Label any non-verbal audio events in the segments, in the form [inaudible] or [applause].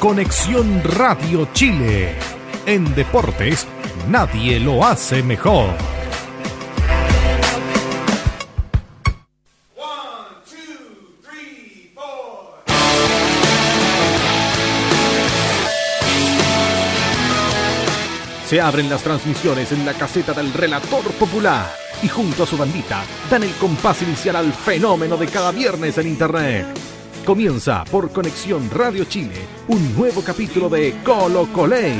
Conexión Radio Chile. En deportes, nadie lo hace mejor. Se abren las transmisiones en la caseta del relator popular y junto a su bandita dan el compás inicial al fenómeno de cada viernes en Internet. Comienza por Conexión Radio Chile un nuevo capítulo de Colo Coley.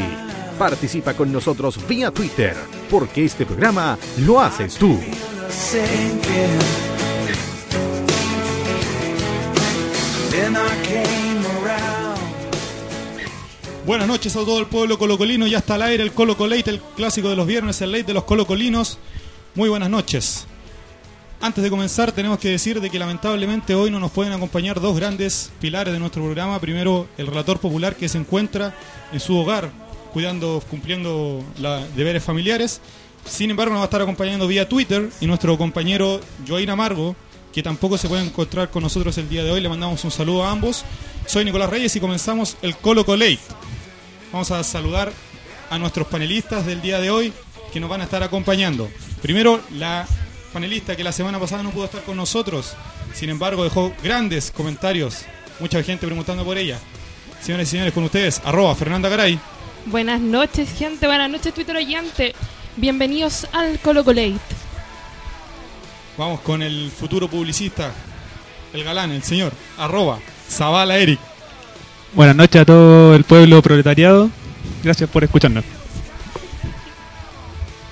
Participa con nosotros vía Twitter, porque este programa lo haces tú. Buenas noches a todo el pueblo colocolino, ya está al aire el Colo Colate, el clásico de los viernes, el late de los colocolinos. Muy buenas noches. Antes de comenzar tenemos que decir de que lamentablemente hoy no nos pueden acompañar dos grandes pilares de nuestro programa. Primero, el relator popular que se encuentra en su hogar cuidando, cumpliendo los deberes familiares. Sin embargo, nos va a estar acompañando vía Twitter y nuestro compañero Joaín Amargo, que tampoco se puede encontrar con nosotros el día de hoy. Le mandamos un saludo a ambos. Soy Nicolás Reyes y comenzamos el Colo Colate. Vamos a saludar a nuestros panelistas del día de hoy que nos van a estar acompañando. Primero, la panelista que la semana pasada no pudo estar con nosotros, sin embargo dejó grandes comentarios, mucha gente preguntando por ella. Señores y señores, con ustedes, arroba Fernanda Garay. Buenas noches, gente. Buenas noches, Twitter oyente. Bienvenidos al Colo Colate. Vamos con el futuro publicista, el galán, el señor, arroba Zavala Eric. Buenas noches a todo el pueblo proletariado. Gracias por escucharnos.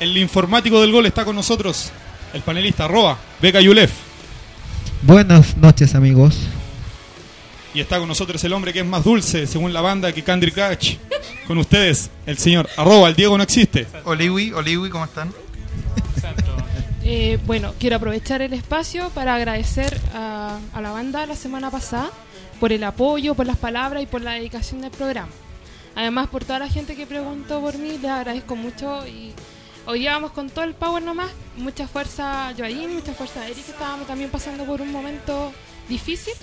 El informático del gol está con nosotros, el panelista arroba Beca Yulef. Buenas noches amigos. Y está con nosotros el hombre que es más dulce, según la banda, que Candy Catch. Con ustedes, el señor arroba, el Diego no existe. Oliwi, Oliwi, ¿cómo están? [laughs] Eh, bueno, quiero aprovechar el espacio para agradecer a, a la banda la semana pasada por el apoyo, por las palabras y por la dedicación del programa. Además, por toda la gente que preguntó por mí, les agradezco mucho y hoy día vamos con todo el power nomás. Mucha fuerza Joaquín, mucha fuerza Eric, estábamos también pasando por un momento difícil.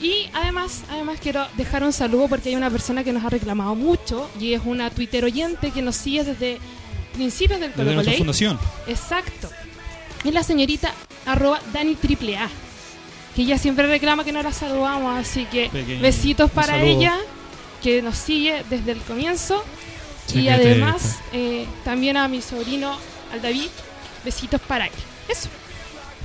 Y además, además quiero dejar un saludo porque hay una persona que nos ha reclamado mucho y es una Twitter oyente que nos sigue desde principios del Desde Colo Colate. fundación. Exacto. Es la señorita arroba Dani Triple A. Que ella siempre reclama que no la saludamos, así que Pequeño. besitos para ella, que nos sigue desde el comienzo. Y además eh, también a mi sobrino, al David, besitos para él. Eso.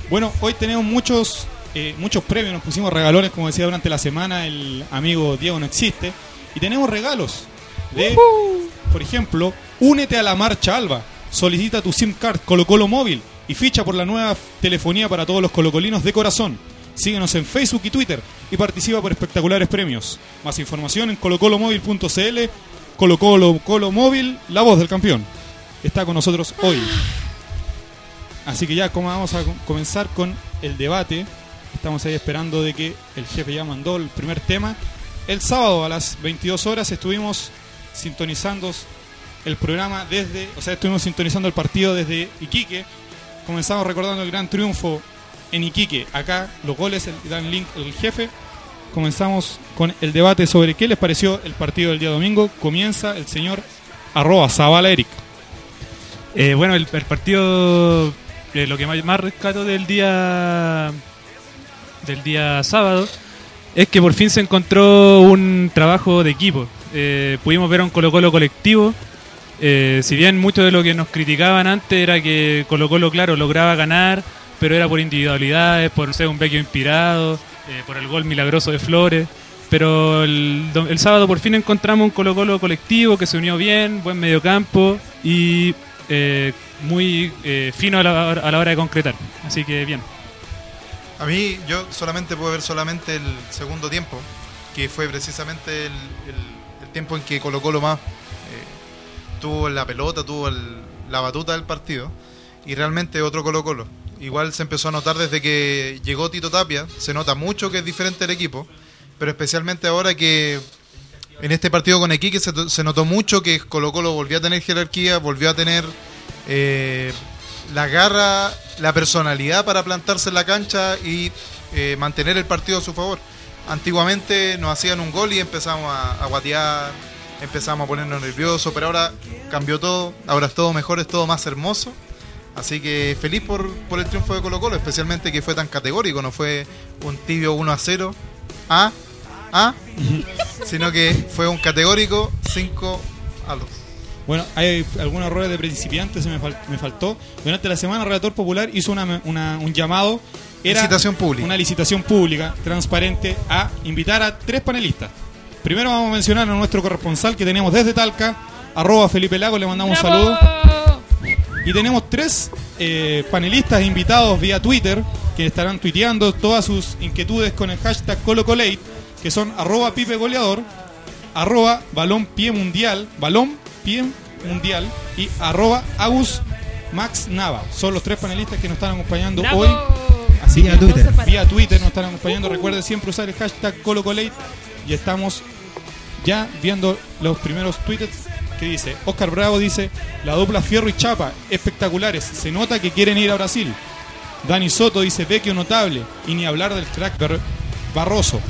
Bueno, hoy tenemos muchos eh, muchos premios, nos pusimos regalones, como decía durante la semana el amigo Diego no existe. Y tenemos regalos de, por ejemplo, únete a la marcha Alba, solicita tu SIM card Colo Colo móvil y ficha por la nueva telefonía para todos los colocolinos de corazón. Síguenos en Facebook y Twitter y participa por espectaculares premios. Más información en colocolomóvil.cl, Colo Colo Colo Móvil, la voz del campeón. Está con nosotros hoy. Así que ya como vamos a com- comenzar con el debate. Estamos ahí esperando de que el jefe ya mandó el primer tema. El sábado a las 22 horas estuvimos sintonizando el programa desde, o sea, estuvimos sintonizando el partido desde Iquique. Comenzamos recordando el gran triunfo en Iquique. Acá los goles el, dan link el jefe. Comenzamos con el debate sobre qué les pareció el partido del día domingo. Comienza el señor arroba Zabala Eric. Eh, bueno, el, partido, eh, lo que más, más rescato del día del día sábado es que por fin se encontró un trabajo de equipo. Eh, pudimos ver a un Colo Colo colectivo. Si bien mucho de lo que nos criticaban antes era que Colo Colo, claro, lograba ganar, pero era por individualidades, por ser un vecchio inspirado, eh, por el gol milagroso de Flores. Pero el, do- el sábado por fin encontramos un Colo Colo colectivo que se unió bien, buen mediocampo y eh, muy eh, fino a la, a la hora de concretar. Así que bien. A mí, yo solamente puedo ver solamente el segundo tiempo, que fue precisamente el, el- el tiempo en que Colo Colo más tuvo la pelota, tuvo la batuta del partido, y realmente otro Colo Colo. Igual se empezó a notar desde que llegó Tito Tapia, se nota mucho que es diferente el equipo, pero especialmente ahora que en este partido con Iquique se, se notó mucho que Colo Colo volvió a tener jerarquía, volvió a tener eh, la garra, la personalidad para plantarse en la cancha y eh, mantener el partido a su favor. antiguamente nos hacían un gol y empezamos a, a guatear, empezamos a ponernos nerviosos, pero ahora cambió todo, ahora es todo mejor, es todo más hermoso. Así que feliz por, por el triunfo de Colo Colo, especialmente que fue tan categórico, no fue un tibio 1 a 0, a, a, sino que fue un categórico 5 a 2. Bueno, hay algunos errores de principiantes, se me, fal- me faltó. Durante la semana, el Relator Popular hizo una- una- un llamado. Era Licitación pública. Una licitación pública, transparente, a invitar a tres panelistas. Primero vamos a mencionar a nuestro corresponsal que tenemos desde Talca, arroba Felipe Lago, le mandamos un saludo. Y tenemos tres eh, panelistas invitados vía Twitter que estarán tuiteando todas sus inquietudes con el hashtag ColoColate, que son arroba Pipe Goleador, arroba Balón Pie Mundial, Balón Pie Mundial y arroba Agus Max Nava. Son los tres panelistas que nos están acompañando ¡Bravo! hoy. Así Vía que Twitter. Vía Twitter nos están acompañando. Recuerde siempre usar el hashtag ColoColate y estamos ya viendo los primeros tweets que dice Oscar Bravo dice la dupla Fierro y Chapa espectaculares. Se nota que quieren ir a Brasil. Dani Soto dice Vecchio notable. Y ni hablar del crack Bar- Barroso.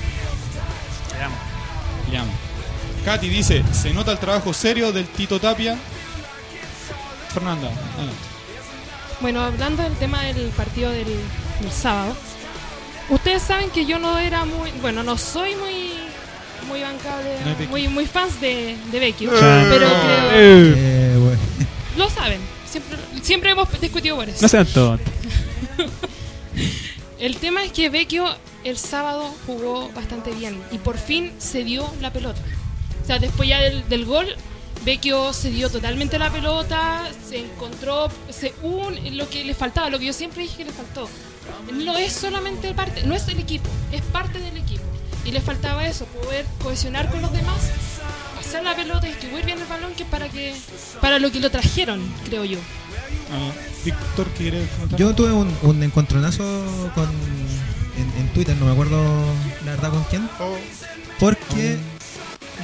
Le amo. Katy dice se nota el trabajo serio del Tito Tapia. Fernanda adelante. Bueno, hablando del tema del partido del, del sábado, ustedes saben que yo no era muy, bueno, no soy muy muy bancable, No muy muy fans de, de Vecchio, Chan. pero creo, Eh, bueno. lo saben, siempre siempre hemos discutido por eso. No sean tontos. [laughs] El tema es que Vecchio el sábado jugó bastante bien y por fin se dio la pelota. O sea, después ya del, del gol, Vecchio se dio totalmente la pelota, se encontró, se un, lo que le faltaba, lo que yo siempre dije que le faltó. No es solamente parte, no es el equipo, es parte del equipo. Y le faltaba eso, poder cohesionar con los demás, hacer la pelota, distribuir bien el balón, que es para que para lo que lo trajeron, creo yo. Ah, Víctor ¿quiere comentar? Yo tuve un, un encontronazo con, en, en Twitter, no me acuerdo la verdad con quién, porque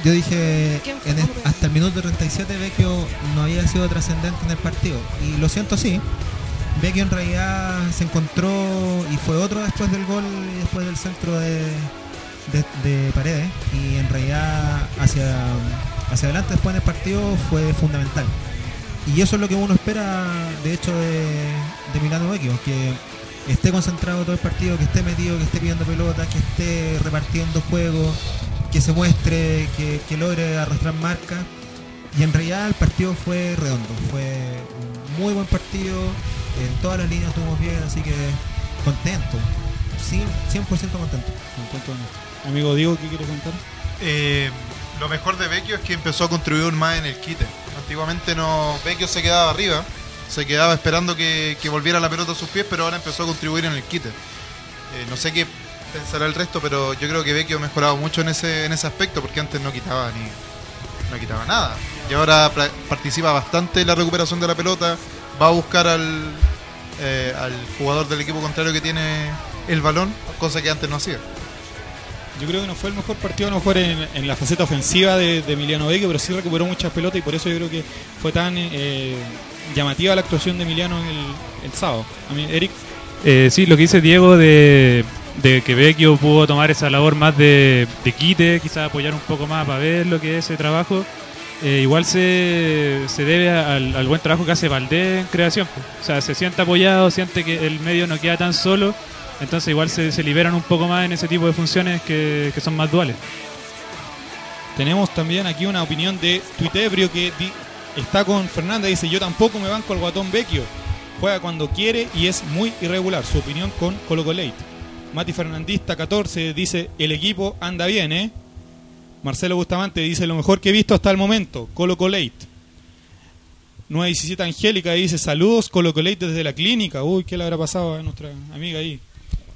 yo dije en el- hasta el minuto 37 Vecchio no había sido trascendente en el partido. Y lo siento, sí. Vecchio en realidad se encontró y fue otro después del gol y después del centro de, de, de Paredes. Y en realidad hacia, hacia adelante después en el partido fue fundamental. Y eso es lo que uno espera, de hecho, de, de Milano Vecchio, que esté concentrado todo el partido, que esté metido, que esté pidiendo pelota, que esté repartiendo juego, que se muestre, que, logre arrastrar marca. Y en realidad el partido fue redondo, fue un muy buen partido, en todas las líneas estuvimos bien, así que contento, sí, 100% contento. Amigo Diego, ¿qué quiere contar? Eh, lo mejor de Vecchio es que empezó a contribuir más en el quite. Antiguamente no Vecchio se quedaba arriba, se quedaba esperando que, volviera la pelota a sus pies, pero ahora empezó a contribuir en el quite. Eh, no sé qué pensará el resto, pero yo creo que Vecchio ha mejorado mucho en ese, en ese aspecto, porque antes no quitaba ni no quitaba nada. Y ahora participa bastante en la recuperación de la pelota, va a buscar al, eh, al jugador del equipo contrario que tiene el balón, cosa que antes no hacía. Yo creo que no fue el mejor partido, a lo mejor en, la faceta ofensiva de, de Emiliano Vecchio, pero sí recuperó muchas pelotas y por eso yo creo que fue tan eh, llamativa la actuación de Emiliano el, el sábado. Eric, Eh, sí, lo que dice Diego de, que Vecchio pudo tomar esa labor más de, de quite, quizás apoyar un poco más para ver lo que es ese trabajo, eh, igual se, se debe al, buen trabajo que hace Valdés en creación. O sea, se siente apoyado, siente que el medio no queda tan solo, entonces igual se, liberan un poco más en ese tipo de funciones que, son más duales. tenemos también aquí una opinión de Tuitebrio que está con Fernanda. Dice: Yo tampoco me banco al guatón Vecchio. Juega cuando quiere y es muy irregular. Su opinión con Colo Colate. Mati Fernandista 14 dice: El equipo anda bien, ¿eh? Marcelo Bustamante dice: Lo mejor que he visto hasta el momento. Colo Colate. 917 Angélica dice: Saludos, Colo Colate desde la clínica. Uy, ¿qué le habrá pasado a nuestra amiga ahí?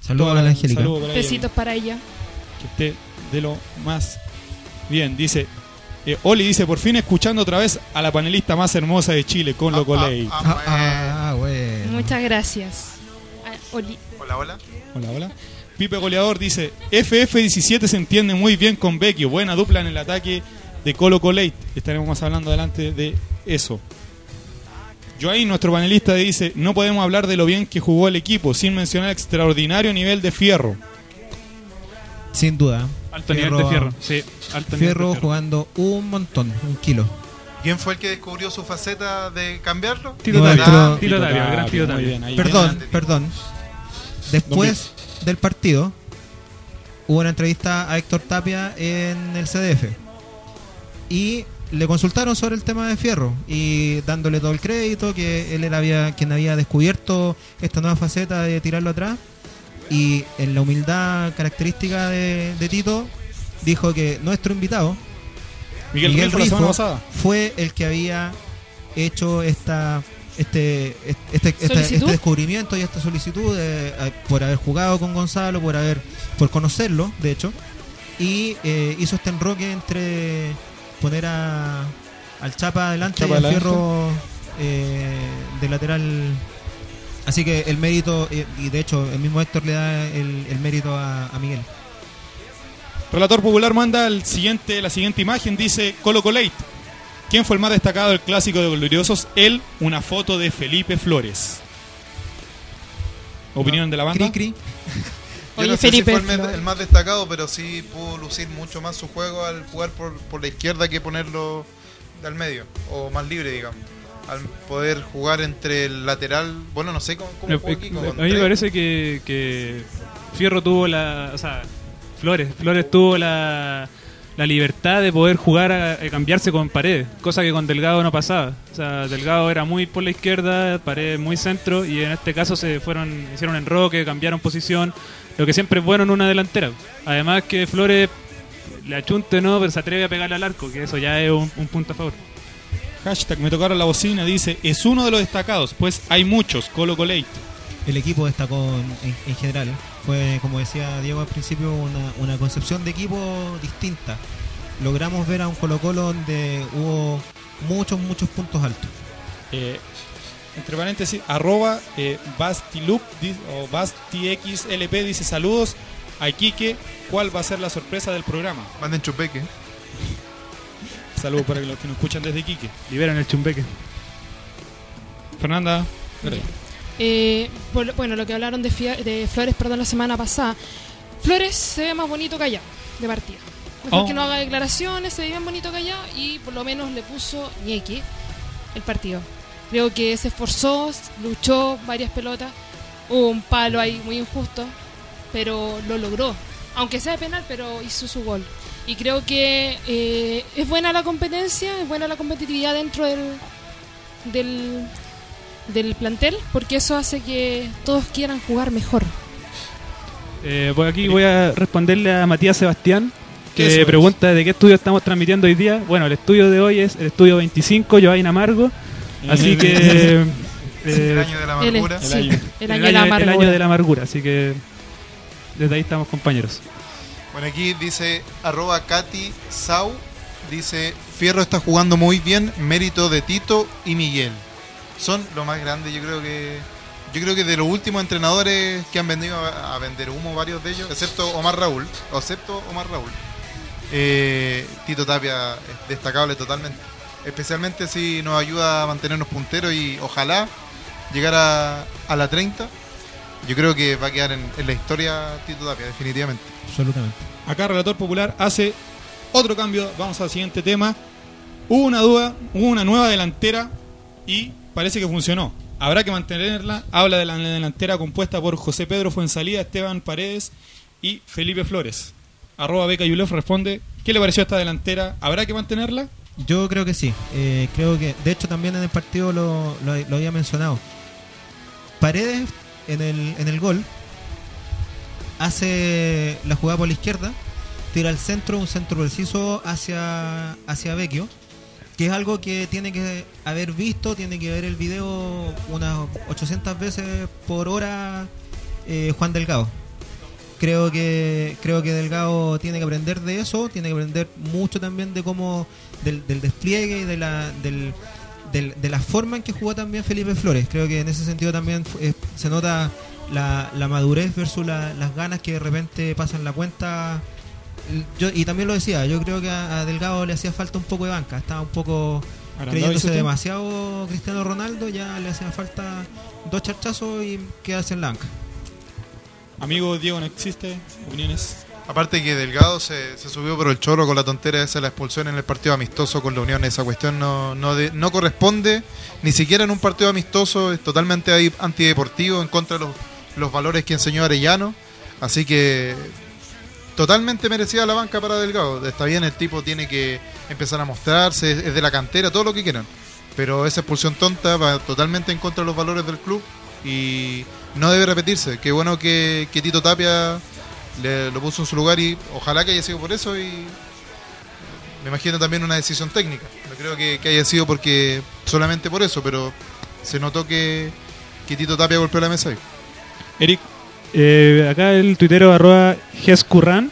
Saludos a la Angélica. Besitos para ella. que esté de lo más bien. Dice, eh, Oli dice, por fin escuchando otra vez a la panelista más hermosa de Chile, con lo Coley. Ah, Ah, ah, ah, bueno. Muchas gracias. Ah, Oli. Hola, hola. Hola, hola. Pipe Goleador dice, FF17 se entiende muy bien con Vecchio, buena dupla en el ataque de Colo Colate. Estaremos más hablando adelante de eso. Joaín, nuestro panelista, dice, no podemos hablar de lo bien que jugó el equipo sin mencionar el extraordinario nivel de fierro. Sin duda. Alto nivel de fierro. Sí, alto nivel Fierro de fierro. jugando un montón, un kilo. ¿Quién fue el que descubrió su faceta de cambiarlo? Tapia. Tito Tapia, gran bien, ahí. Perdón, perdón. Después del partido hubo una entrevista a Héctor Tapia en el CDF y le consultaron sobre el tema de Fierro y dándole todo el crédito que él era había, quien había descubierto esta nueva faceta de tirarlo atrás y en la humildad característica de, de Tito dijo que nuestro invitado Miguel, Miguel Rifo, fue el que había hecho esta este este, este, ¿Solicitud? este descubrimiento y esta solicitud de- eh, por haber jugado con Gonzalo, por haber por conocerlo, de hecho, y eh, hizo este enroque entre poner a al Chapa adelante Chapa y al adelante. Fierro eh, de lateral. Así que el mérito, eh, y de hecho el mismo Héctor le da el, el mérito a, a Miguel. Relator Popular manda el siguiente, la siguiente imagen, dice Colo Colate. ¿Quién fue el más destacado del clásico de Gloriosos? Él, una foto de Felipe Flores. ¿Opinión de la banda? Cri, cri. Yo Oye, no sé si Felipe, fue el, más destacado, pero sí pudo lucir mucho más su juego al jugar por, por la izquierda que ponerlo al medio, o más libre, digamos. Al poder jugar entre el lateral, bueno, no sé cómo, cómo Me- jugó Kiko, a con mí me parece que, que Fierro tuvo la. O sea, Flores. Flores tuvo la, la libertad de poder jugar a, a cambiarse con paredes, cosa que con Delgado no pasaba. O sea, Delgado era muy por la izquierda, paredes muy centro, y en este caso se fueron hicieron enroque, cambiaron posición, lo que siempre es bueno en una delantera. Además que Flores le achunte no, pero se atreve a pegarle al arco, que eso ya es un, un punto a favor. Hashtag me tocaron la bocina, dice, es uno de los destacados, pues hay muchos, Colo Colate. el equipo destacó en, en- en general. Fue, como decía Diego al principio, una, una concepción de equipo distinta. Logramos ver a un Colo Colo donde hubo muchos, muchos puntos altos. Eh, entre paréntesis, arroba eh, Bastilup o BastiXLP dice saludos a Iquique, ¿cuál va a ser la sorpresa del programa? Manden chupeque. Saludos para los que nos escuchan desde Iquique. Liberan el chumbeque. Fernanda, Eh, por- bueno, lo que hablaron de, Fia- de Flores perdón, la semana pasada. Flores se ve más bonito callado, de partida. Mejor Oh. que no haga declaraciones, se ve bien bonito callado y por lo menos le puso ñeque el partido. Creo que se esforzó, luchó varias pelotas. Hubo un palo ahí muy injusto, pero lo logró. Aunque sea penal, pero hizo su gol. Y creo que eh, es buena la competencia, es buena la competitividad dentro del, del, del plantel, porque eso hace que todos quieran jugar mejor. Eh, pues aquí voy a responderle a Matías Sebastián, que pregunta de qué estudio estamos transmitiendo hoy día. Bueno, el estudio de hoy es el estudio 25, Joaquín Amargo. Así que. el eh, año de la El, amargura. El sí, año. el el año de la año- el amargura. año de la amargura, así que. Desde ahí estamos, compañeros. Bueno, aquí dice arroba Katy Sau, dice Fierro está jugando muy bien, mérito de Tito y Miguel. Son lo más grande, yo creo que yo creo que de los últimos entrenadores que han venido a, a vender humo varios de ellos, excepto Omar Raúl, o excepto Omar Raúl. eh, Tito Tapia es destacable totalmente. Especialmente si nos ayuda a mantenernos punteros y ojalá llegar a, a la 30. Yo creo que va a quedar en, la historia Tito Tapia, definitivamente. Absolutamente. Acá Relator Popular hace otro cambio. Vamos al siguiente tema. Hubo una duda, hubo una nueva delantera y parece que funcionó. Habrá que mantenerla. Habla de la delantera compuesta por José Pedro Fuensalía, Esteban Paredes y Felipe Flores. Arroba Beca Yulef responde, ¿qué le pareció esta delantera? ¿Habrá que mantenerla? Yo creo que sí. Eh, creo que, de hecho, también en el partido lo, lo- había mencionado. Paredes en el, en el gol hace la jugada por la izquierda, tira al centro, un centro preciso hacia, hacia Vecchio, que es algo que tiene que haber visto, tiene que ver el video unas 800 veces por hora eh, Juan Delgado. Creo que creo que Delgado tiene que aprender de eso, tiene que aprender mucho también de cómo del, del despliegue y de la del, del- de la forma en que jugó también Felipe Flores. Creo que en ese sentido también eh, se nota la, la madurez versus la- las ganas que de repente pasan la cuenta. Yo, y también lo decía, yo creo que a, a Delgado le hacía falta un poco de banca, estaba un poco creyéndose demasiado Cristiano Ronaldo, ya le hacían falta dos charchazos y quedarse en la banca. Amigo Diego, ¿no existe? ¿Opiniones? Aparte que Delgado se, se subió por el chorro con la tontera esa la expulsión en el partido amistoso con la Unión. Esa cuestión no, no, no corresponde ni siquiera en un partido amistoso. Es totalmente antideportivo, en contra de los, los valores que enseñó Arellano. Así que totalmente merecida la banca para Delgado. Está bien, el tipo tiene que empezar a mostrarse, es de la cantera, todo lo que quieran. Pero esa expulsión tonta va totalmente en contra de los valores del club y no debe repetirse. Qué bueno que, que Tito Tapia lo puso en su lugar y ojalá que haya sido por eso y me imagino también una decisión técnica. No creo que, que haya sido porque solamente por eso, pero se notó que, que Tito Tapia golpeó la mesa. Eric, Eh, acá el tuitero arroba Gescurran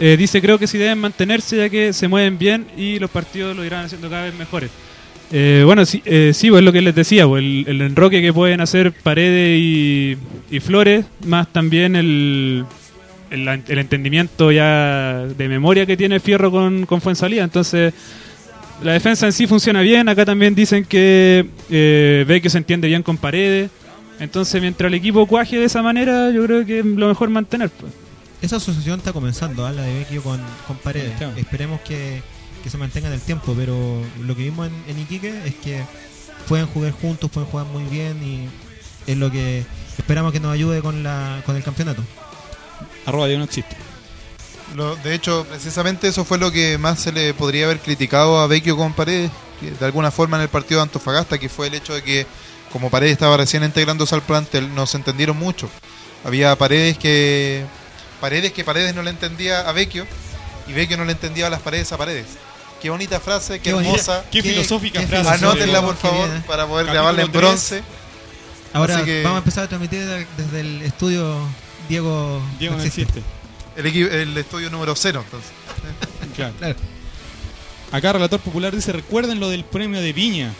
eh, dice creo que sí deben mantenerse ya que se mueven bien y los partidos lo irán haciendo cada vez mejores. Eh, bueno, sí, eh, sí, pues es lo que les decía, pues, el, enroque que pueden hacer Paredes y Flores, más también el, el, el entendimiento ya de memoria que tiene Fierro con, con Fuensalida. Entonces, la defensa en sí funciona bien. Acá también dicen que eh, ve que se entiende bien con Paredes. Entonces, mientras el equipo cuaje de esa manera, yo creo que es lo mejor mantener. pues. Esa asociación está comenzando, ¿ah? la de Vecchio con, con Paredes. Claro. Esperemos que, que se mantenga en el tiempo, pero lo que vimos en, en Iquique es que pueden jugar juntos, pueden jugar muy bien y es lo que esperamos que nos ayude con, la, con el campeonato. Arroba Diego no existe. Lo- de hecho, precisamente eso fue lo que más se le podría haber criticado a Vecchio con Paredes, que de alguna forma en el partido de Antofagasta, que fue el hecho de que como Paredes estaba recién integrándose al plantel, no se entendieron mucho. Había Paredes que Paredes que Paredes no le entendía a Vecchio y Vecchio no le entendía a las Paredes a Paredes. Qué bonita frase, qué, Qué bonita. hermosa. Qué, filosófica frase. Anótenla por favor bien, ¿eh? para poder Capítulo grabarla en bronce. Ahora que- vamos a empezar a transmitir de- desde el estudio Diego. Diego no existe. existe. El, estudio número cero, entonces. [laughs] Claro. Claro. Acá Relator Popular dice, recuerden lo del premio de Viña.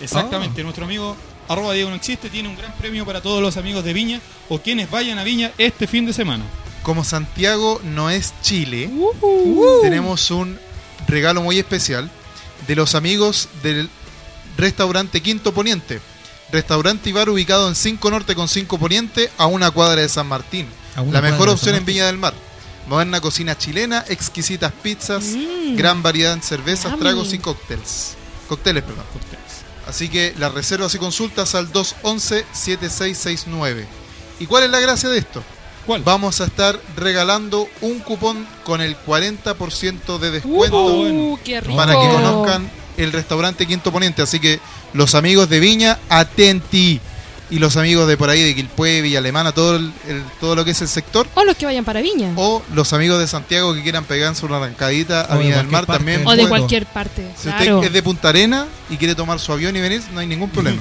Exactamente, nuestro amigo arroba Diego no existe tiene un gran premio para todos los amigos de Viña o quienes vayan a Viña este fin de semana. Como Santiago no es Chile, tenemos un regalo muy especial de los amigos del restaurante Quinto Poniente. Restaurante y bar ubicado en 5 Norte con 5 Poniente a una cuadra de San Martín. La mejor opción en Viña del Mar. Moderna cocina chilena, exquisitas pizzas, Mm. gran variedad en cervezas, Yummy. tragos y cócteles. Cócteles, perdón. Así que las reservas y consultas al 211-7669. ¿Y cuál es la gracia de esto? ¿Cuál? Vamos a estar regalando un cupón con el 40% de descuento bueno. Uh, qué rico. para que conozcan el restaurante Quinto Poniente. Así que los amigos de Viña, atenti. Y los amigos de por ahí, de Quilpue, Villa Alemana, todo, el- el- todo lo que es el sector. O los que vayan para Viña. O los amigos de Santiago que quieran pegarse una arrancadita a de Viña del Mar parte también. O de Bueno. cualquier parte. Si claro. usted es de Punta Arena y quiere tomar su avión y venir, no hay ningún problema.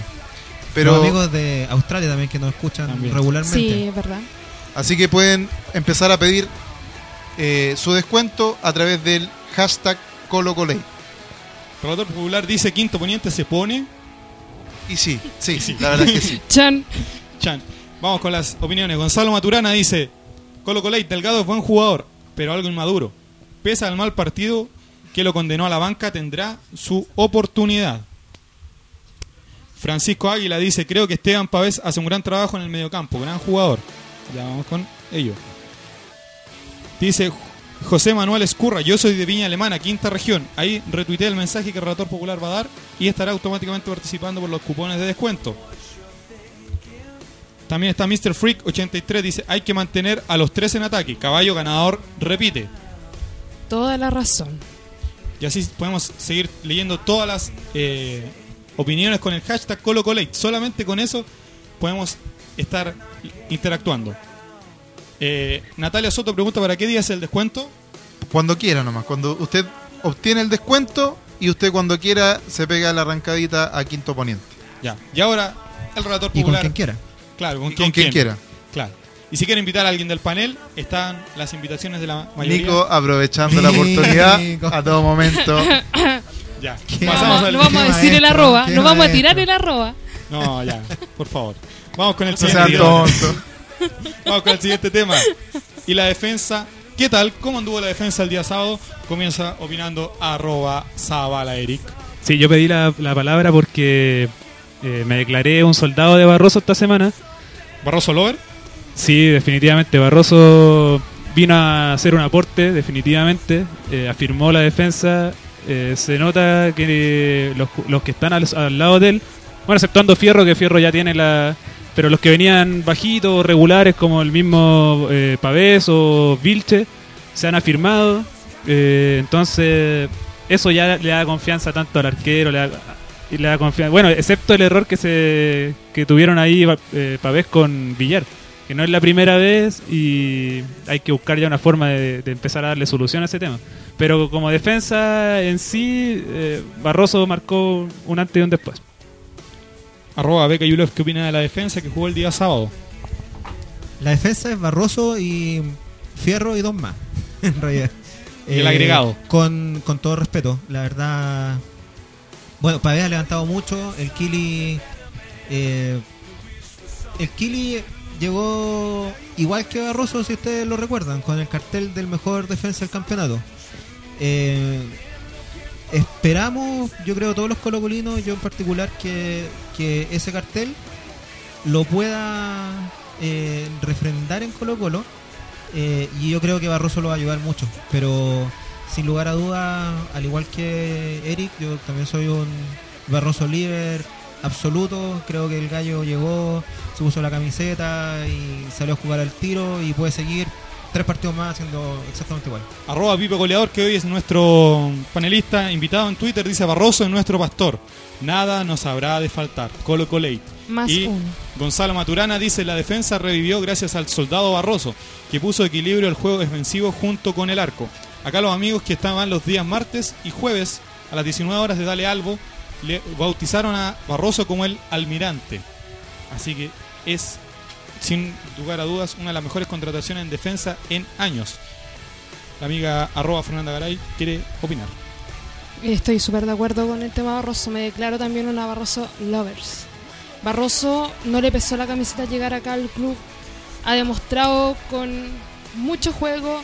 Pero Los amigos de Australia también que nos escuchan También. regularmente. Sí, es verdad. Así que pueden empezar a pedir eh, su descuento a través del hashtag ColoColey. Relator Popular dice Quinto Poniente se pone. Y sí, sí, sí, la verdad es que sí. [laughs] Chan. Chan. Vamos con las opiniones. Gonzalo Maturana dice, Colo Colate, Delgado es buen jugador, pero algo inmaduro. Pese al mal partido que lo condenó a la banca, tendrá su oportunidad. Francisco Águila dice, creo que Esteban Pavés hace un gran trabajo en el mediocampo, gran jugador. Ya vamos con ello. Dice José Manuel Escurra, yo soy de Viña Alemana, quinta región. Ahí retuiteé el mensaje que el relator popular va a dar y estará automáticamente participando por los cupones de descuento. También está Mr. Freak 83, dice, hay que mantener a los tres en ataque. Caballo ganador repite. Toda la razón. Y así podemos seguir leyendo todas las eh, opiniones con el hashtag ColoColate. Solamente con eso podemos estar interactuando. Eh, Natalia Soto pregunta, ¿para qué día es el descuento? Cuando quiera nomás. Cuando usted obtiene el descuento y usted cuando quiera se pega la arrancadita a Quinto Poniente. Ya. Y ahora el relator Y con popular. quien quiera. Claro, con, Y quien, con quien quiera. Claro. Y si quiere invitar a alguien del panel, están las invitaciones de la mayoría. Nico aprovechando la [laughs] oportunidad a todo momento. [laughs] Ya. No vamos a decir el arroba. No vamos a tirar el arroba. No, ya, por favor. Vamos con el No siguiente. tonto. Vamos con el siguiente tema. Y la defensa. ¿Qué tal? ¿Cómo anduvo la defensa el día sábado? Comienza opinando arroba Zabala Eric. Sí, yo pedí la, la palabra porque eh, me declaré un soldado de Barroso esta semana. Barroso Lover. Sí, definitivamente. Barroso vino a hacer un aporte definitivamente, eh, afirmó la defensa, eh, se nota que los, los que están al, al lado de él, bueno, exceptuando Fierro, que Fierro ya tiene la... Pero los que venían bajitos, regulares, como el mismo eh, Pavés o Vilche, se han afirmado. Eh, entonces, eso ya le da confianza tanto al arquero, le da, le da confianza. Bueno, excepto el error que se que tuvieron ahí eh, Pavés con Villar, que no es la primera vez y hay que buscar ya una forma de, de empezar a darle solución a ese tema. Pero como defensa en sí, eh, Barroso marcó un antes y un después. Arroba Beca Yulov, ¿qué opina de la defensa que jugó el día sábado? La defensa es Barroso y Fierro y dos más, [laughs] en realidad. Y el agregado. Con, con todo respeto, la verdad. Bueno, Pavés ha levantado mucho. El Kili. eh, el Kili llegó igual que Barroso, si ustedes lo recuerdan, con el cartel del mejor defensa del campeonato. Eh, esperamos, yo creo, todos los colocolinos, yo en particular, que, que ese cartel lo pueda eh, refrendar en Colo Colo. eh, y yo creo que Barroso lo va a ayudar mucho. Pero sin lugar a duda, al igual que Eric, yo también soy un Barroso líder absoluto. Creo que el gallo llegó, se puso la camiseta y salió a jugar al tiro y puede seguir tres partidos más haciendo exactamente igual. Arroba Pipe Goleador, que hoy es nuestro panelista invitado en Twitter, dice Barroso es nuestro pastor. Nada nos habrá de faltar. Colo Colate. Más y uno. Gonzalo Maturana dice la defensa revivió gracias al soldado Barroso, que puso equilibrio al juego defensivo junto con el arco. Acá los amigos que estaban los días martes y jueves a las 19 horas de Dale Albo le bautizaron a Barroso como el almirante. Así que es, sin lugar a dudas, una de las mejores contrataciones en defensa en años. La amiga arroba Fernanda Garay quiere opinar. Estoy súper de acuerdo con el tema Barroso. Me declaro también una Barroso Lovers. Barroso no le pesó la camiseta llegar acá al club. Ha demostrado con mucho juego,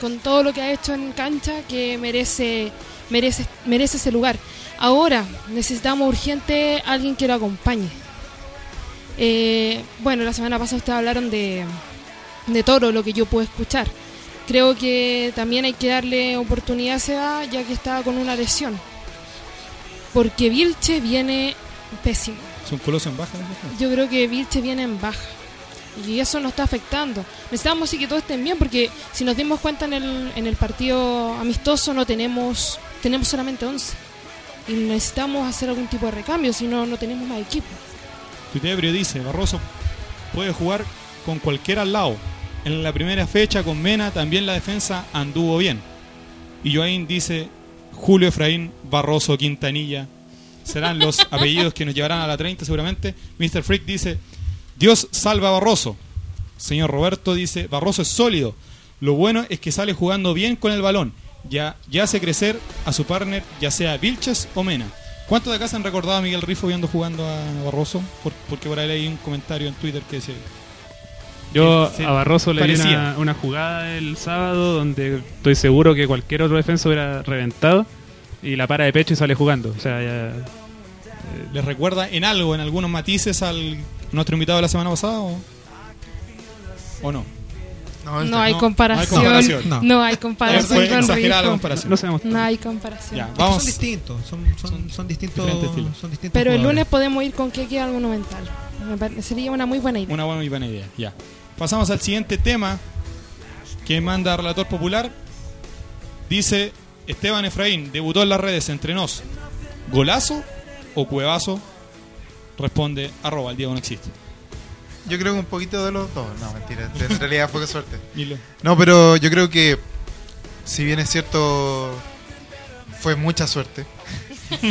con todo lo que ha hecho en cancha, que merece, merece, merece ese lugar. Ahora necesitamos urgente alguien que lo acompañe. Eh, bueno, la semana pasada ustedes hablaron de, de Toro, lo que yo puedo escuchar. Creo que también hay que darle oportunidad a Seba, ya que estaba con una lesión. Porque Vilche viene pésimo. Es un coloso en baja. ¿no? Yo creo que Vilche viene en baja. Y eso nos está afectando. Necesitamos sí que todos estén bien, porque si nos dimos cuenta en el, en el partido amistoso, no tenemos, tenemos solamente 11. Y necesitamos hacer algún tipo de recambio, si no, no tenemos más equipo. Tutebrio dice, Barroso puede jugar con cualquiera al lado. En la primera fecha con Mena también la defensa anduvo bien. Y Joaín dice, Julio Efraín, Barroso, Quintanilla. Serán los [laughs] apellidos que nos llevarán a la 30 seguramente. Mr. Freak dice, Dios salva a Barroso. Señor Roberto dice, Barroso es sólido. Lo bueno es que sale jugando bien con el balón. Ya, ya hace crecer a su partner, ya sea Vilches o Mena. ¿Cuántos de acá se han recordado a Miguel Rifo viendo jugando a Barroso? Por- porque por ahí leí un comentario en Twitter que decía... Yo a Barroso le di una, una jugada el sábado donde estoy seguro que cualquier otro defensa hubiera reventado y la para de pecho y sale jugando. O sea, ya, ¿Les recuerda en algo, en algunos matices al nuestro invitado de la semana pasada o, o no? No, hay no, comparación. no hay comparación. No. No hay comparación Fue con exagerada la Rico. comparación. no sabemos. No hay comparación. Ya, Son vamos. distintos, son, son, son distintos, son distintos Pero el lunes podemos ir con Keke al Monumental. Me parecería una muy buena idea. Una buena y buena idea. Ya. Pasamos al siguiente tema que manda Relator Popular. Dice Esteban Efraín, debutó en las redes entre nos. ¿Golazo o cuevazo? Responde arroba, el Diego no existe. Yo creo que un poquito de los dos. No, mentira. En [laughs] realidad fue que suerte. No, pero yo creo que, si bien es cierto, fue mucha suerte. [laughs]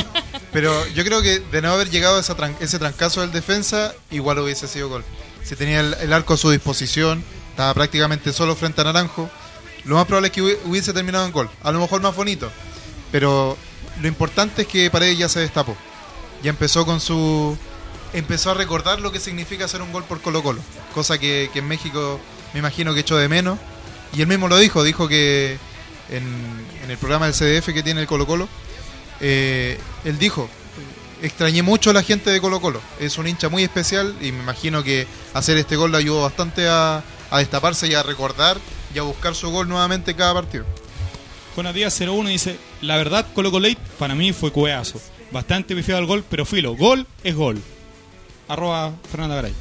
pero yo creo que de no haber llegado a esa tran- ese trancazo del defensa, igual hubiese sido gol. Si tenía el, el arco a su disposición, estaba prácticamente solo frente a Naranjo, lo más probable es que hubi- hubiese terminado en gol. A lo mejor más bonito. Pero lo importante es que Paredes ya se destapó. Ya empezó con su... Empezó a recordar lo que significa hacer un gol por Colo Colo. Cosa que, que en México me imagino que echó de menos. Y él mismo lo dijo, dijo que en, el programa del CDF que tiene el Colo Colo, eh, él dijo, extrañé mucho a la gente de Colo Colo. Es un hincha muy especial y me imagino que hacer este gol le ayudó bastante a, destaparse y a recordar y a buscar su gol nuevamente cada partido. Jonas Díaz 01 dice, la verdad Colo Colo para mí fue cueazo. Bastante pifiado al gol, pero filo, gol es gol. Arroba Fernanda Garay.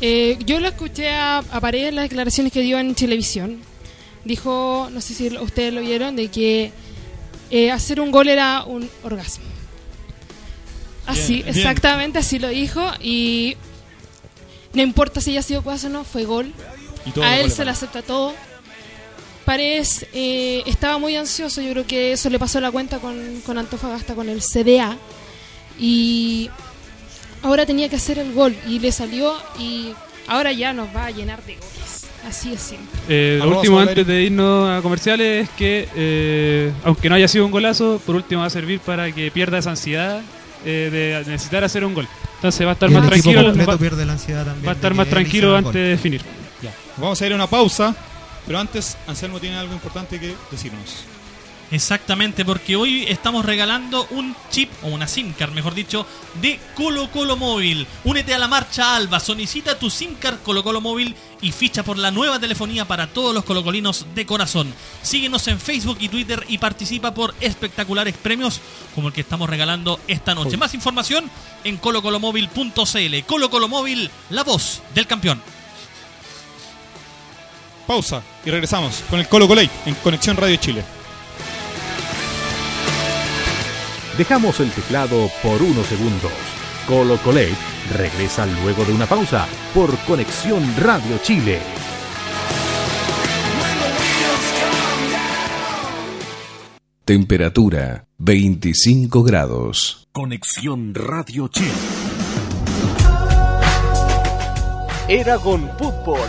Eh, yo lo escuché a, a Paredes en las declaraciones que dio en televisión. Dijo, no sé si ustedes lo vieron, de que eh, hacer un gol era un orgasmo. Así, Bien, bien. exactamente así lo dijo. Y no importa si haya sido cuazo o no, fue gol. A él se le acepta todo. Paredes eh, estaba muy ansioso, yo creo que eso le pasó la cuenta con, con Antofagasta, con el CDA. Y ahora tenía que hacer el gol y le salió y ahora ya nos va a llenar de goles. Así es simple. Eh, lo último antes de irnos a comerciales es que, eh, aunque no haya sido un golazo, por último va a servir para que pierda esa ansiedad eh, de necesitar hacer un gol. Entonces va a estar Y más equipo tranquilo, completo va, pierde la ansiedad también. va a estar más tranquilo antes de definir. Ya. Vamos a ir a una pausa, pero antes Anselmo tiene algo importante que decirnos. Exactamente, porque hoy estamos regalando un chip, o una SIM card, mejor dicho, de Colo Colo Móvil. Únete a la marcha Alba, solicita tu SIM card Colo Colo Móvil y ficha por la nueva telefonía para todos los colocolinos de corazón. Síguenos en Facebook y Twitter y participa por espectaculares premios como el que estamos regalando esta noche. Más información en colocolomóvil.cl. Colo Colo Móvil, la voz del campeón. Pausa y regresamos con el Colo Colate en Conexión Radio Chile. Dejamos el teclado por unos segundos. Colo Colate regresa luego de una pausa por Conexión Radio Chile. Temperatura 25 grados. Conexión Radio Chile. Eragon Fútbol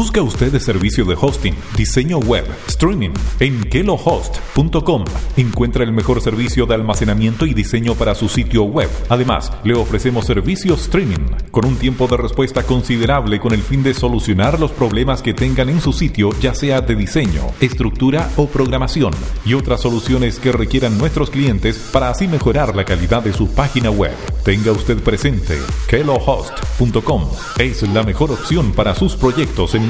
Busca usted el servicio de hosting, diseño web, streaming en kelohost.com. Encuentra el mejor servicio de almacenamiento y diseño para su sitio web. Además, le ofrecemos servicio streaming con un tiempo de respuesta considerable con el fin de solucionar los problemas que tengan en su sitio, ya sea de diseño, estructura o programación, y otras soluciones que requieran nuestros clientes para así mejorar la calidad de su página web. Tenga usted presente, kelohost.com es la mejor opción para sus proyectos en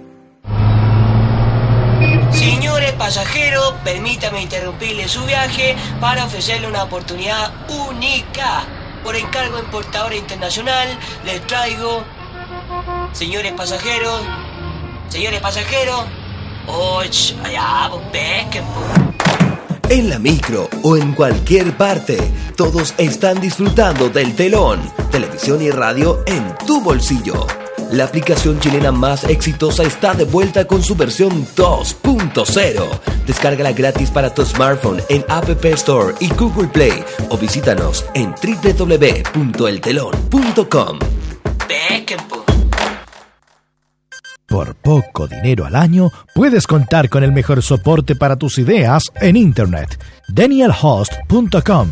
Señores pasajeros, permítame interrumpirle su viaje para ofrecerle una oportunidad única. Por encargo importadora internacional, les traigo, señores pasajeros, señores pasajeros, oh, ch, allá. En la micro o en cualquier parte, todos están disfrutando del telón, televisión y radio en tu bolsillo. La aplicación chilena más exitosa está de vuelta con su versión 2.0. Descárgala gratis para tu smartphone en App Store y Google Play o visítanos en pues. Por poco dinero al año, puedes contar con el mejor soporte para tus ideas en Internet. DanielHost.com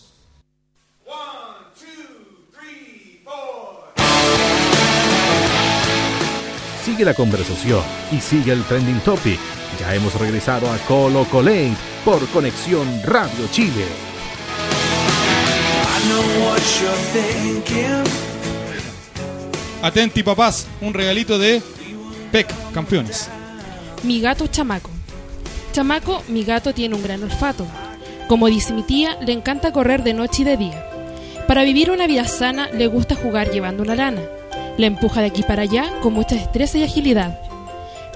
Sigue la conversación y sigue el trending topic. Ya hemos regresado a Colo Colate por Conexión Radio Chile. Atenti papás, un regalito de PEC, campeones. Mi gato Chamaco. Chamaco, mi gato tiene un gran olfato. Como dice mi tía, le encanta correr de noche y de día. Para vivir una vida sana, le gusta jugar llevando una lana. Le empuja de aquí para allá con mucha destreza y agilidad.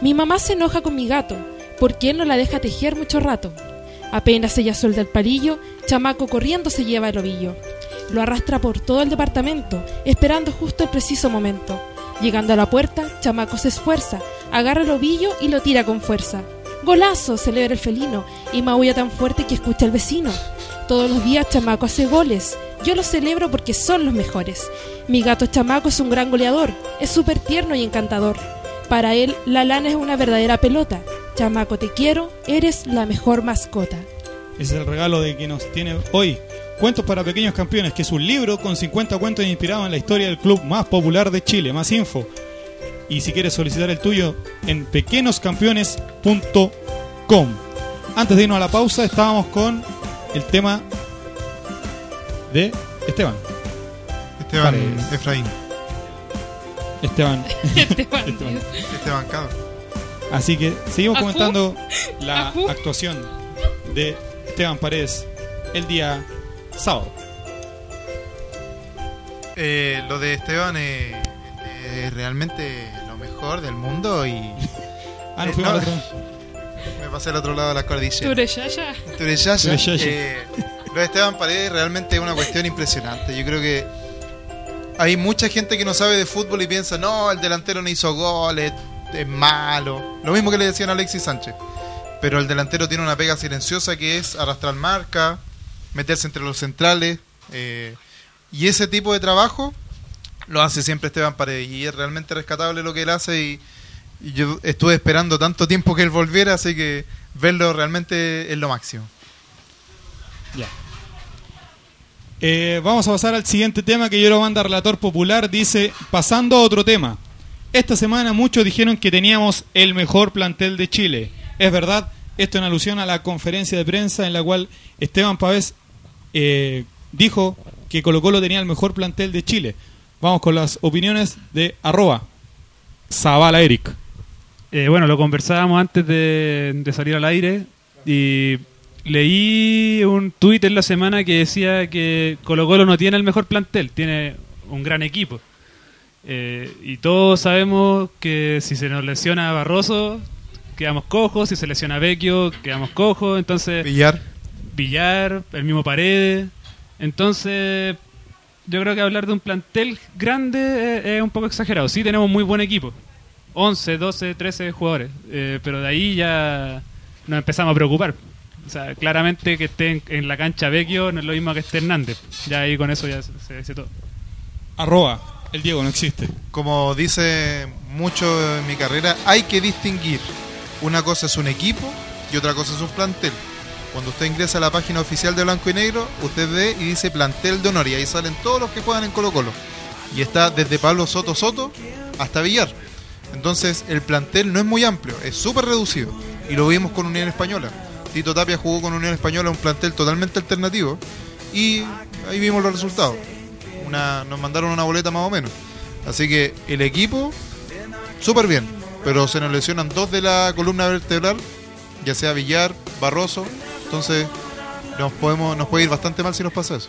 Mi mamá se enoja con mi gato, porque él no la deja tejer mucho rato. Apenas ella suelta el palillo, Chamaco corriendo se lleva el ovillo. Lo arrastra por todo el departamento, esperando justo el preciso momento. Llegando a la puerta, Chamaco se esfuerza, agarra el ovillo y lo tira con fuerza. ¡Golazo! celebra el felino y maulla tan fuerte que escucha el vecino. Todos los días Chamaco hace goles. Yo los celebro porque son los mejores. Mi gato Chamaco es un gran goleador, es súper tierno y encantador. Para él, la lana es una verdadera pelota. Chamaco, te quiero, eres la mejor mascota. Es el regalo de que nos tiene hoy. Cuentos para Pequeños Campeones, que es un libro con 50 cuentos inspirados en la historia del club más popular de Chile. Más info. Y si quieres solicitar el tuyo, en pequeñoscampeones.com. Antes de irnos a la pausa, estábamos con el tema de Esteban. Esteban Paredes. Efraín. Esteban. [laughs] [laughs] Esteban. Esteban. Esteban Cado. Así que seguimos Ajú. comentando la Ajú. actuación de Esteban Paredes el día sábado. Eh, lo de Esteban eh, es realmente lo mejor del mundo y. [laughs] Ah, no Eh, fuimos no, al otro. Me pasé al otro lado de la cordillera. Tureyaya. Tureyaya. Tureyaya. Eh, lo de Esteban Paredes realmente es una cuestión impresionante. Yo creo que hay mucha gente que no sabe de fútbol y piensa, no, el delantero no hizo goles, es malo. Lo mismo que le decían a Alexis Sánchez. Pero el delantero tiene una pega silenciosa que es arrastrar marca, meterse entre los centrales. eh, y ese tipo de trabajo lo hace siempre Esteban Paredes. Y es realmente rescatable lo que él hace. Y, y yo estuve esperando tanto tiempo que él volviera, así que verlo realmente es lo máximo. Ya. Eh, vamos a pasar al siguiente tema que yo lo manda Relator Popular. Dice, pasando a otro tema. Esta semana muchos dijeron que teníamos el mejor plantel de Chile. Es verdad, esto en alusión a la conferencia de prensa en la cual Esteban Pavés eh, dijo que Colo Colo tenía el mejor plantel de Chile. Vamos con las opiniones de arroba Zavala Eric. Eh, bueno, lo conversábamos antes de, de salir al aire y leí un tuit en la semana que decía que Colo Colo no tiene el mejor plantel, tiene un gran equipo. Eh, y todos sabemos que si se nos lesiona Barroso, quedamos cojos, si se lesiona Vecchio, quedamos cojos, entonces... Villar. Villar, el mismo Paredes. Entonces, yo creo que hablar de un plantel grande es, es un poco exagerado. Sí, tenemos muy buen equipo. 11, 12, 13 jugadores. Eh, pero de ahí ya nos empezamos a preocupar. O sea, claramente que esté en, en la cancha Vecchio no es lo mismo que esté Hernández. Ya ahí con eso ya se, se dice todo. Arroba, el Diego no existe. Como dice mucho en mi carrera, hay que distinguir. Una cosa es un equipo y otra cosa es un plantel. Cuando usted ingresa a la página oficial de Blanco y Negro, usted ve y dice plantel de honor y ahí salen todos los que juegan en Colo Colo. Y está desde Pablo Soto Soto hasta Villar. Entonces el plantel no es muy amplio, es súper reducido. Y lo vimos con Unión Española. Tito Tapia jugó con Unión Española un plantel totalmente alternativo. Y ahí vimos los resultados. Nos mandaron una boleta más o menos. Así que el equipo, súper bien. Pero se nos lesionan dos de la columna vertebral, ya sea Villar, Barroso. Entonces nos, podemos, nos puede ir bastante mal si nos pasa eso.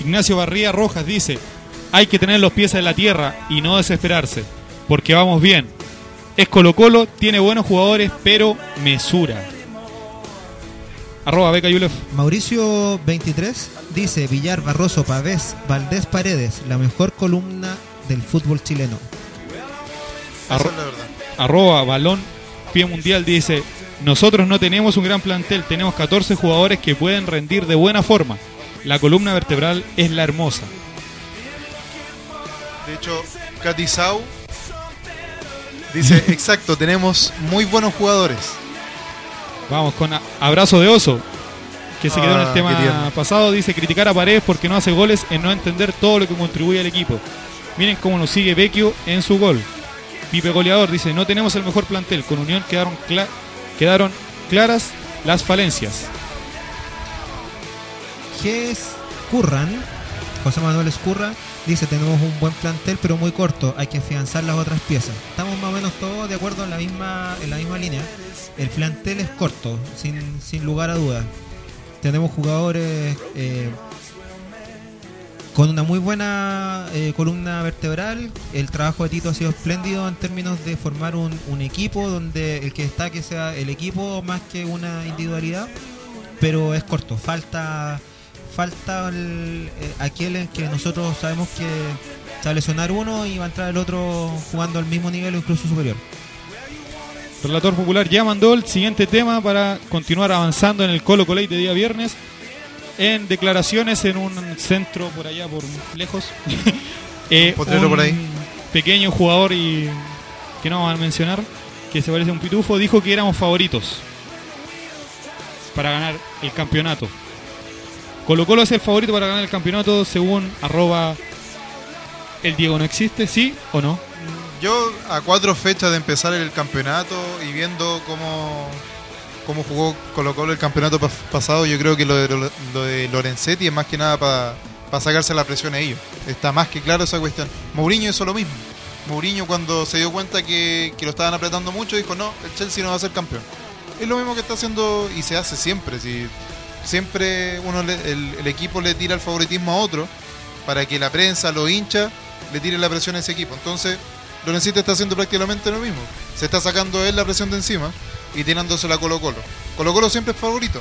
Ignacio Barría Rojas dice, hay que tener los pies en la tierra y no desesperarse, porque vamos bien. Es Colo Colo, tiene buenos jugadores, pero mesura. Arroba Beca Yulef. Mauricio 23 dice Villar Barroso Pavés Valdés Paredes, la mejor columna del fútbol chileno. Arro- arroba balón pie mundial dice nosotros no tenemos un gran plantel tenemos 14 jugadores que pueden rendir de buena forma la columna vertebral es la hermosa De hecho, Katy Sau dice, exacto, tenemos muy buenos jugadores. Vamos con abrazo de oso que se quedó en el Ah, tema pasado. Dice criticar a Paredes porque no hace goles en no entender todo lo que contribuye al equipo. Miren cómo nos sigue Vecchio en su gol. Pipe Goleador dice no tenemos el mejor plantel con Unión quedaron, cla- quedaron claras las falencias. Curran, José Manuel Escurra, dice tenemos un buen plantel pero muy corto, hay que afianzar las otras piezas. Estamos más o menos todos de acuerdo en la misma, en la misma línea. El plantel es corto, sin, sin lugar a dudas. Tenemos jugadores eh, con una muy buena eh, columna vertebral. El trabajo de Tito ha sido espléndido en términos de formar un, equipo donde el que destaque sea el equipo más que una individualidad. Pero es corto, falta falta el- eh, aquel en que nosotros sabemos que se va a lesionar uno y va a entrar el otro jugando al mismo nivel o incluso superior. Relator Popular ya mandó el siguiente tema para continuar avanzando en el Colo Colate de día viernes. En declaraciones en un centro por allá, por lejos. [laughs] eh, Un potrero por ahí. Pequeño jugador y que no van a mencionar, que se parece a un pitufo, dijo que éramos favoritos para ganar el campeonato. Colo Colo es el favorito para ganar el campeonato según arroba el Diego no existe, ¿sí o no? Yo a cuatro fechas de empezar el campeonato y viendo cómo, cómo jugó Colo el campeonato pas- pasado, yo creo que lo de, lo de Lorenzetti es más que nada para sacarse la presión a ellos. Está más que claro esa cuestión. Mourinho hizo lo mismo. Mourinho cuando se dio cuenta que, que lo estaban apretando mucho dijo, no, el Chelsea no va a ser campeón. Es lo mismo que está haciendo y se hace siempre. Si siempre uno le- el, equipo le tira el favoritismo a otro para que la prensa, los hinchas, le tiren la presión a ese equipo. Entonces, Lorencito está haciendo prácticamente lo mismo. Se está sacando él la presión de encima y tirándosela a Colo Colo. Colo Colo siempre es favorito.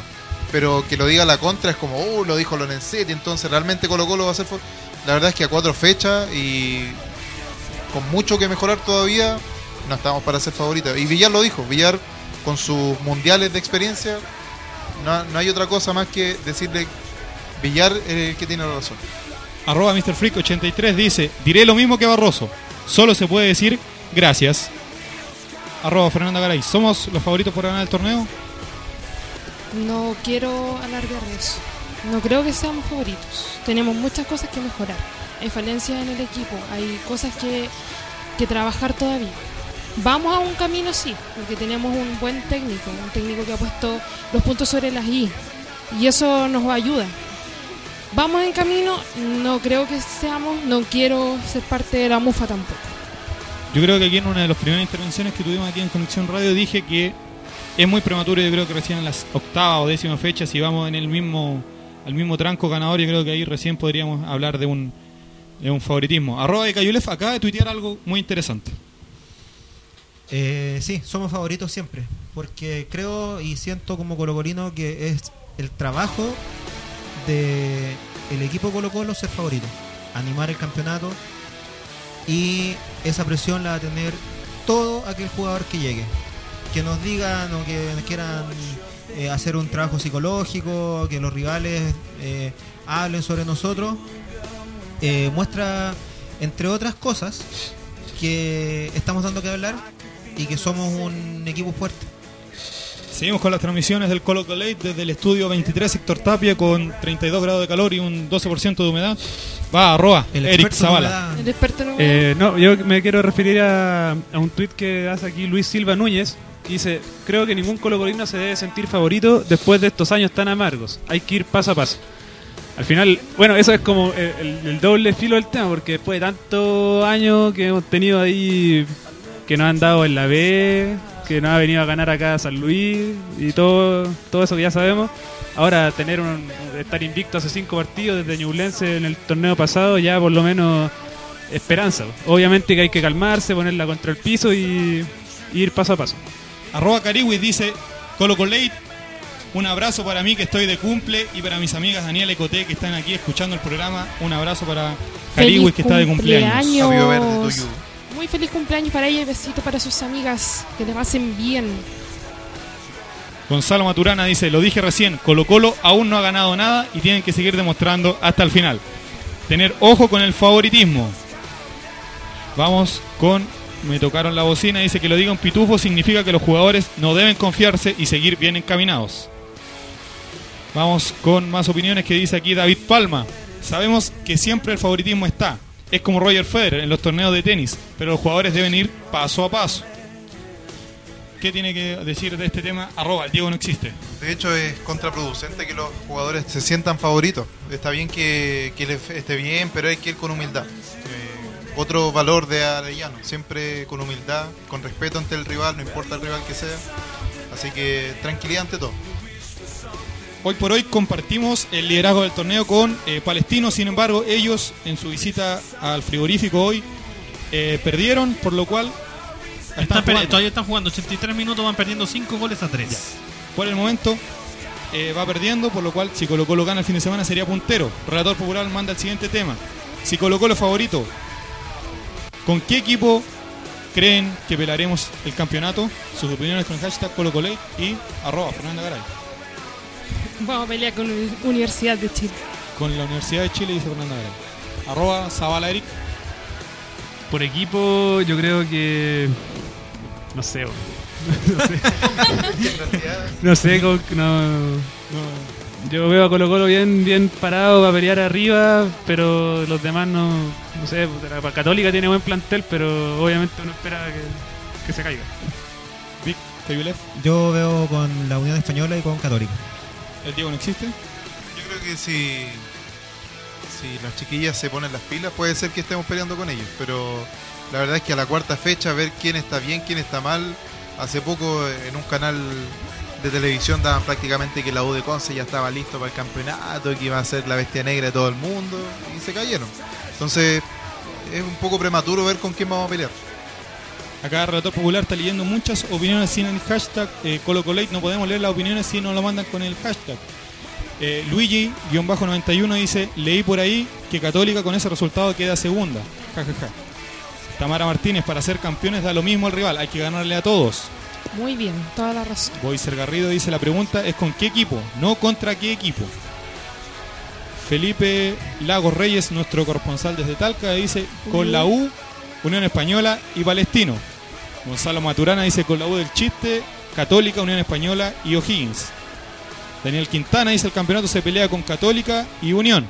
Pero que lo diga la contra es como, oh, lo dijo Lorenzetti, entonces realmente Colo Colo va a ser. La verdad es que a cuatro fechas y con mucho que mejorar todavía, no estamos para ser favoritos. Y Villar lo dijo, Villar con sus mundiales de experiencia, no, no hay otra cosa más que decirle, Villar es el que tiene la razón. Arroba Mr. Freak 83 dice, diré lo mismo que Barroso, solo se puede decir gracias. Arroba Fernanda Garay, ¿somos los favoritos por ganar el torneo? No quiero alargar eso. No creo que seamos favoritos. Tenemos muchas cosas que mejorar. Hay falencias en el equipo, hay cosas que, que trabajar todavía. Vamos a un camino, sí, porque tenemos un buen técnico, un técnico que ha puesto los puntos sobre las I. Y eso nos ayuda. Vamos en camino, no creo que seamos, no quiero ser parte de la mufa tampoco. Yo creo que aquí en una de las primeras intervenciones que tuvimos aquí en Conexión Radio dije que es muy prematuro, yo creo que recién en las octava o décima fecha, si vamos en el mismo al mismo tranco ganador, yo creo que ahí recién podríamos hablar de un, de un favoritismo. Arroba de Cayulef acaba de tuitear algo muy interesante. Eh, sí, somos favoritos siempre, porque creo y siento como colocolino que es el trabajo de el equipo Colo Colo ser favorito, animar el campeonato y esa presión la va a tener todo aquel jugador que llegue, que nos digan o que quieran eh, hacer un trabajo psicológico, que los rivales eh, hablen sobre nosotros, eh, muestra entre otras cosas que estamos dando que hablar y que somos un equipo fuerte. Seguimos con las transmisiones del Colo Colo Late desde el estudio 23 Sector Tapia con 32 grados de calor y un 12% de humedad. Va, arroba, El Eric Zavala. El experto en Eh, no, yo me quiero referir a, a un tuit que hace aquí Luis Silva Núñez. que Dice, creo que ningún colocolino se debe sentir favorito después de estos años tan amargos. Hay que ir paso a paso. Al final, bueno, eso es como el, el- el doble filo del tema, porque después de tantos años que hemos tenido ahí, que nos han dado en la B, que nos ha venido a ganar acá San Luis y todo, todo eso que ya sabemos, ahora tener un, estar invicto hace cinco partidos desde Ñublense en el torneo pasado, ya por lo menos esperanza. Obviamente que hay que calmarse, ponerla contra el piso y, y ir paso a paso. Arroba Cariwis dice Colo Colo Late Un abrazo para mí que estoy de cumple y para mis amigas Daniela y Coté que están aquí escuchando el programa. Un abrazo para Cariwis que está de cumpleaños. cumpleaños. Muy feliz cumpleaños para ella y besito para sus amigas. Que les pasen bien. Gonzalo Maturana dice, lo dije recién, Colo Colo aún no ha ganado nada y tienen que seguir demostrando hasta el final. Tener ojo con el favoritismo. Vamos con, me tocaron la bocina, dice que lo diga un pitufo significa que los jugadores no deben confiarse y seguir bien encaminados. Vamos con más opiniones que dice aquí David Palma. Sabemos que siempre el favoritismo está. Es como Roger Federer en los torneos de tenis, pero los jugadores deben ir paso a paso. ¿Qué tiene que decir de este tema? Arroba, el Diego no existe. De hecho, es contraproducente que los jugadores se sientan favoritos. Está bien que, les esté bien, pero hay que ir con humildad. Eh, otro valor de Arellano, siempre con humildad, con respeto ante el rival, no importa el rival que sea. Así que tranquilidad ante todo. Hoy por hoy compartimos el liderazgo del torneo con eh, Palestino, sin embargo ellos en su visita al frigorífico hoy eh, perdieron, por lo cual Están están jugando. todavía están jugando 83 minutos, van perdiendo 5 goles a 3. Por el momento eh, va perdiendo, por lo cual si Colo Colo gana el fin de semana sería puntero. Relator Popular manda el siguiente tema. Si Colo Colo favorito, ¿con qué equipo creen que pelaremos el campeonato? Sus opiniones con el hashtag Colo Colate y arroba Fernanda Garay. Vamos a pelear con Uni- Universidad de Chile. Con la Universidad de Chile dice Fernanda Garay. Arroba Zabala Eric. Por equipo, yo creo que. No sé, [laughs] no sé. [laughs] no sé, no. Yo veo a Colo Colo bien, bien parado para pelear arriba, pero los demás no. No sé, la Católica tiene buen plantel, pero obviamente uno espera que, que se caiga. Vic. Yo veo con la Unión Española y con Católica. ¿El Diego no existe? Yo creo que si, si las chiquillas se ponen las pilas, puede ser que estemos peleando con ellos. Pero la verdad es que a la cuarta fecha, ver quién está bien, quién está mal. Hace poco en un canal de televisión daban prácticamente que la U de Conce ya estaba listo para el campeonato, que iba a ser la bestia negra de todo el mundo, y se cayeron. Entonces es un poco prematuro ver con quién vamos a pelear. Acá Relator Popular está leyendo muchas opiniones sin el hashtag eh, ColoColate. No podemos leer las opiniones si no lo mandan con el hashtag. Eh, Luigi-91 dice, leí por ahí que Católica con ese resultado queda segunda. Ja, ja, ja. Tamara Martínez, para ser campeones da lo mismo al rival, hay que ganarle a todos. Muy bien, toda la razón. Boiser Garrido dice, la pregunta es con qué equipo, no contra qué equipo. Felipe Lagos Reyes, nuestro corresponsal desde Talca, dice, con la U, Unión Española y Palestino. Gonzalo Maturana dice, con la U del Chiste, Católica, Unión Española y O'Higgins. Daniel Quintana dice, el campeonato se pelea con Católica y Unión.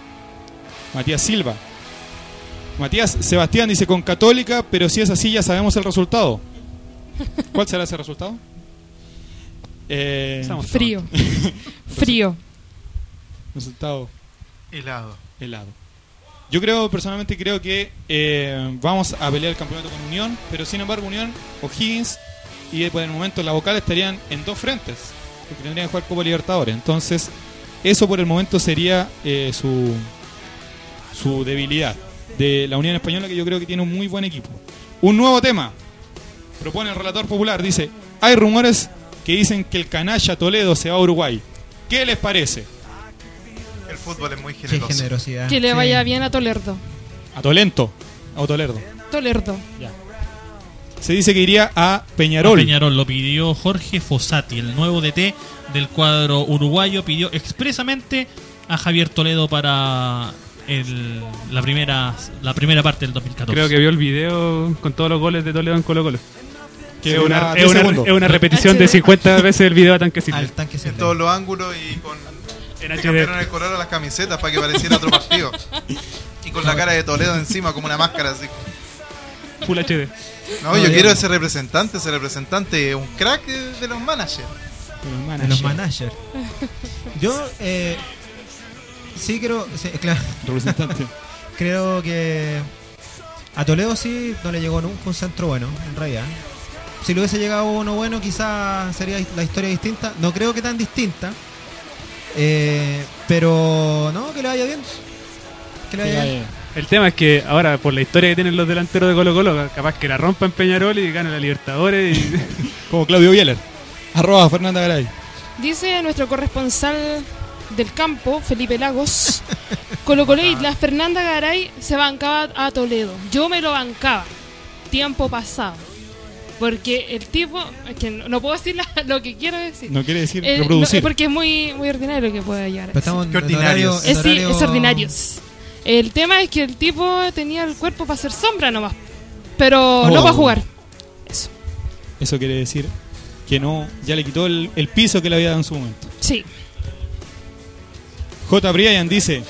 Matías Silva. Matías Sebastián dice, con Católica, pero si es así ya sabemos el resultado. [laughs] ¿Cuál será ese resultado? Eh, Frío. [laughs] Frío. Resultado Helado. helado. Yo creo, personalmente creo que eh, vamos a pelear el campeonato con Unión, pero sin embargo Unión, O'Higgins y por el momento la vocal estarían en dos frentes, porque tendrían que jugar Copa Libertadores. Entonces, eso por el momento sería eh, su, su debilidad de la Unión Española, que yo creo que tiene un muy buen equipo. Un nuevo tema, propone el relator popular, dice, hay rumores que dicen que el canalla Toledo se va a Uruguay. ¿Qué les parece? Fútbol es muy Qué generoso. generosidad. Que le Sí. vaya bien a Tolerdo. A Tolento, a Tolerdo. Tolerdo. Se dice que iría a Peñarol. A Peñarol lo pidió Jorge Fossati, el nuevo DT del cuadro uruguayo, pidió expresamente a Javier Toledo para el- la primera la primera parte del 2014. Creo que vio el video con todos los goles de Toledo en Colo Colo. Que es, dura una, 10 es, una, es una repetición de 50 veces el video a tanque. Al tanque En todos los ángulos y con. En le cambiaron el color a las camisetas para que pareciera otro partido. Y con la cara de Toledo encima como una máscara así. Full HD. No, yo quiero ese representante, ese representante, un crack de, de los managers. De los managers. [laughs] Yo, eh, sí creo, sí, claro. Representante. [laughs] creo que a Toledo sí no le llegó nunca un centro bueno, en realidad. Si le hubiese llegado uno bueno, quizás sería la historia distinta. No creo que tan distinta. Eh, pero no, que le vaya bien. Que le vaya bien. El tema es que ahora, por la historia que tienen los delanteros de Colo Colo, capaz que la rompan Peñarol y gane la Libertadores. Y... [laughs] Como Claudio Bieler. Arroba Fernanda Garay. Dice nuestro corresponsal del campo, Felipe Lagos, Colo Colo y [laughs] la Fernanda Garay se bancaba a Toledo. Yo me lo bancaba, tiempo pasado. Porque el tipo, es que no, no puedo decir la- [laughs] lo que quiero decir. No quiere decir Eh, reproducir. no, porque es muy, muy ordinario lo que puede llegar. a Pero estamos en horario- en Es, sí, es ordinarios. El tema es que el tipo tenía el cuerpo para hacer sombra nomás. Pero no Oh. para jugar. Eso quiere decir que no, ya le quitó el, el piso que le había dado en su momento. Sí. J. Brian dice: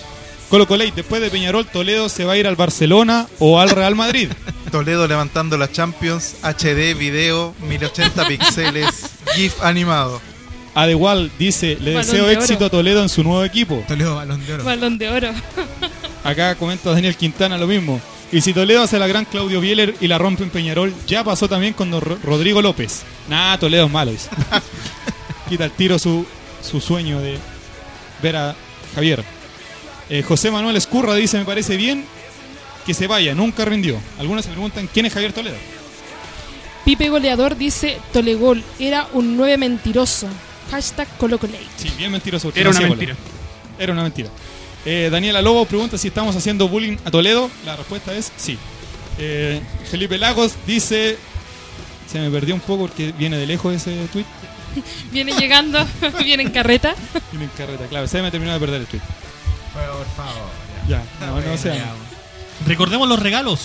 Colo Colate, después de Peñarol, Toledo se va a ir al Barcelona o al Real Madrid. [laughs] Toledo levantando la Champions, HD, video, 1080 píxeles, [laughs] GIF animado. Adewal dice: Le Balón deseo de oro. éxito a Toledo en su nuevo equipo. Toledo, balón de oro. Balón de oro. Acá comenta Daniel Quintana lo mismo. Y si Toledo hace la gran Claudio Bieler y la rompe en Peñarol, ya pasó también con Ro- Rodrigo López. Nah, Toledo es malo. dice. [laughs] Quita el tiro su, su sueño de ver a Javier. Eh, José Manuel Escurra dice, me parece bien que se vaya, nunca rindió. Algunos se preguntan, ¿quién es Javier Toledo? Pipe Goleador dice Tolegol era un 9 mentiroso. Hashtag Colocolate. Sí, bien mentiroso. porque Era no una mentira. Era una mentira. Eh, Daniela Lobo pregunta si estamos haciendo bullying a Toledo. La respuesta es sí. Eh, Felipe Lagos dice... Se me perdió un poco porque viene de lejos ese tweet. [laughs] Viene llegando, [laughs] viene en carreta. Viene en carreta, claro. Se me terminó de perder el tweet. Por favor. Ya, no, no sea. Recordemos los regalos.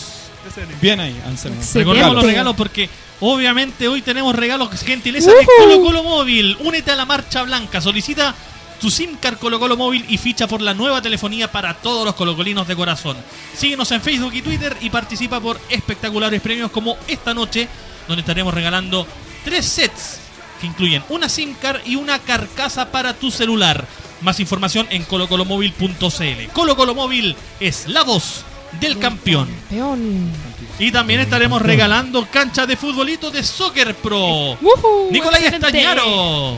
Bien ahí, Anselmo. Recordemos los regalos porque obviamente hoy tenemos regalos gentileza de Colo Colo Móvil. Únete a la marcha blanca. Solicita tu SIM card Colo Colo Móvil y ficha por la nueva telefonía para todos los colocolinos de corazón. Síguenos en Facebook y Twitter y participa por espectaculares premios como esta noche, donde estaremos regalando tres sets que incluyen una SIM card y una carcasa para tu celular. Más información en colocolomóvil.cl. Colo Colo Móvil es la voz del campeón. Peón. Y también estaremos regalando canchas de futbolito de Soccer Pro. Nicolás excelente. Estañaro.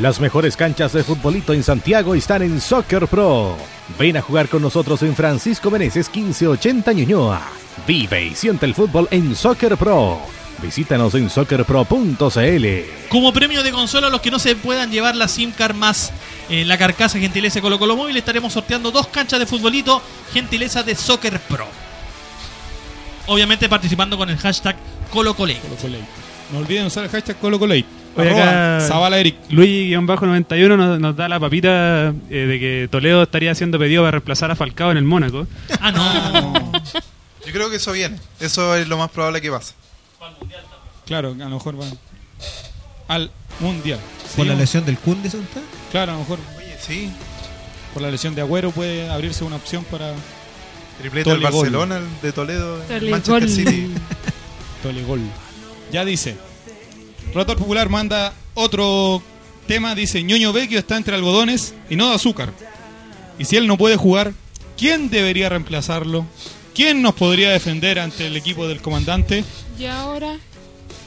Las mejores canchas de futbolito en Santiago están en Soccer Pro. Ven a jugar con nosotros en Francisco Meneses 1580 Ñuñoa. Vive y siente el fútbol en Soccer Pro. Visítanos en soccerpro.cl. Como premio de consola a los que no se puedan llevar la SIM card más eh, la carcasa gentileza Colo Colo Móvil, estaremos sorteando dos canchas de futbolito gentileza de Soccer Pro. Obviamente participando con el hashtag ColoColate. No olviden usar el hashtag ColoColate. Oye, Arroba acá Zavala Eric. Luis-91 nos, nos da la papita eh, de que Toledo estaría haciendo pedido para reemplazar a Falcao en el Mónaco. Ah, no. [laughs] Yo creo que eso viene. Eso es lo más probable que pase. Claro, a lo mejor va al Mundial. ¿Por la lesión del Kun? Claro, a lo mejor. Oye, sí. Por la lesión de Agüero puede abrirse una opción para. Triplete del Tolegol. Barcelona, el de Toledo. Manchester City. [laughs] Tolegol. Ya dice. Rotor Popular manda otro tema. Dice: Ñoño Vecchio está entre algodones y no de azúcar. Y si él no puede jugar, ¿quién debería reemplazarlo? ¿Quién nos podría defender ante el equipo del comandante? Y ahora,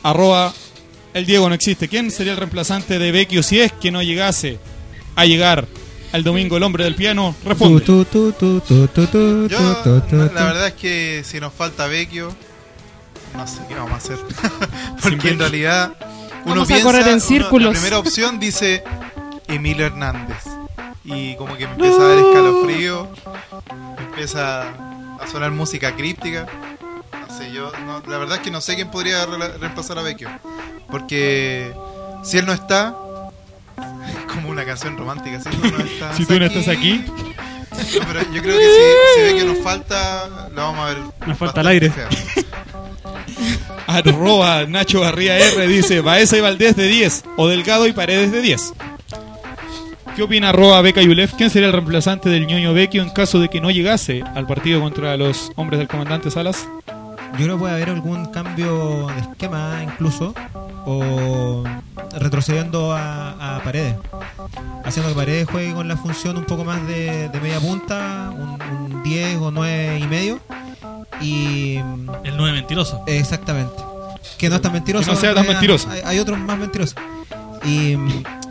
Arroba el Diego no existe. ¿Quién sería el reemplazante de Vecchio si es que no llegase a llegar al domingo el hombre del piano? Responde. Yo, la verdad es que si nos falta Vecchio, no sé qué vamos a hacer. [laughs] Porque en realidad uno Vamos a piensa, correr en uno- círculos. la primera opción dice Emilio Hernández. Y como que me empieza a dar escalofrío, empieza a sonar música críptica. Sé, yo no- la verdad es que no sé quién podría re- reemplazar a Vecchio. Porque si él no está, es [laughs] como una canción romántica. Si tú no estás Si tú no estás aquí. No, pero yo creo que si, si Vecchio nos falta, lo vamos a ver. Nos falta el aire. [laughs] Arroba Nacho Garría R dice Baeza y Valdés de 10 o Delgado y Paredes de 10. ¿Qué opina arroba Beca Yulef? ¿Quién sería el reemplazante del ñoño Vecchio en caso de que no llegase al partido contra los hombres del comandante Salas? Yo creo que puede haber algún cambio de esquema incluso o retrocediendo a, a Paredes. Haciendo que Paredes juegue con la función un poco más de, de media punta, un, un 10 o 9 y medio. Y El 9 mentiroso. exactamente. Que no es tan mentiroso. Que no sea tan mentiroso. Hay, hay otros más mentirosos. Y,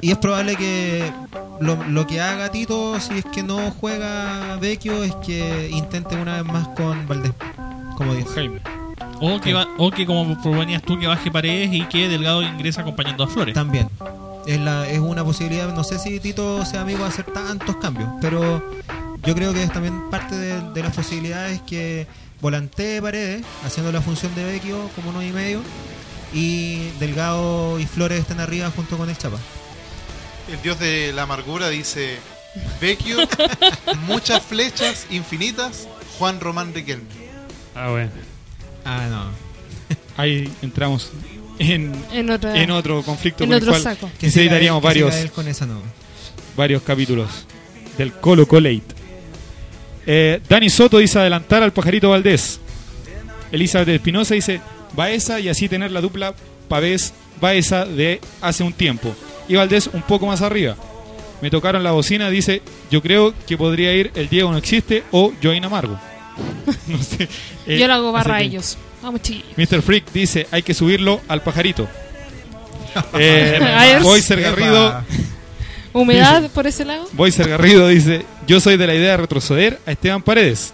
y es probable que lo, lo que haga Tito, si es que no juega Vecchio, es que intente una vez más con Valdés. Como 10. Jaime. O que, va- o que como proponías tú, que baje Paredes y que Delgado ingresa acompañando a Flores. También. Es, la, es una posibilidad, no sé si Tito sea amigo de hacer tantos cambios, pero yo creo que es también parte de, de las posibilidades que volantee Paredes, haciendo la función de Vecchio como uno y medio, y Delgado y Flores estén arriba junto con el Chapa. El dios de la amargura dice: Vecchio, [laughs] muchas flechas infinitas, Juan Román Riquelme. Ah, bueno. Ah, no. Ahí entramos en, En otra- en otro conflicto en por otro el cual saco. Necesitaríamos varios, siga él con esa no. varios capítulos del Colo Colate. Eh, Dani Soto dice adelantar al pajarito Valdés. Elizabeth Espinosa dice Baeza y así tener la dupla Pavés Baeza de hace un tiempo. Y Valdés un poco más arriba. Me tocaron la bocina, dice, yo creo que podría ir el Diego no existe o Joaín Amargo. [laughs] no sé. Eh, Yo lo hago barra a ellos. Vamos, chiquillos. Mr. Freak dice, hay que subirlo al pajarito. [laughs] Eh. Boyser Garrido, ¿Humedad por ese lado? Boyser Garrido dice, yo soy de la idea de retroceder a Esteban Paredes.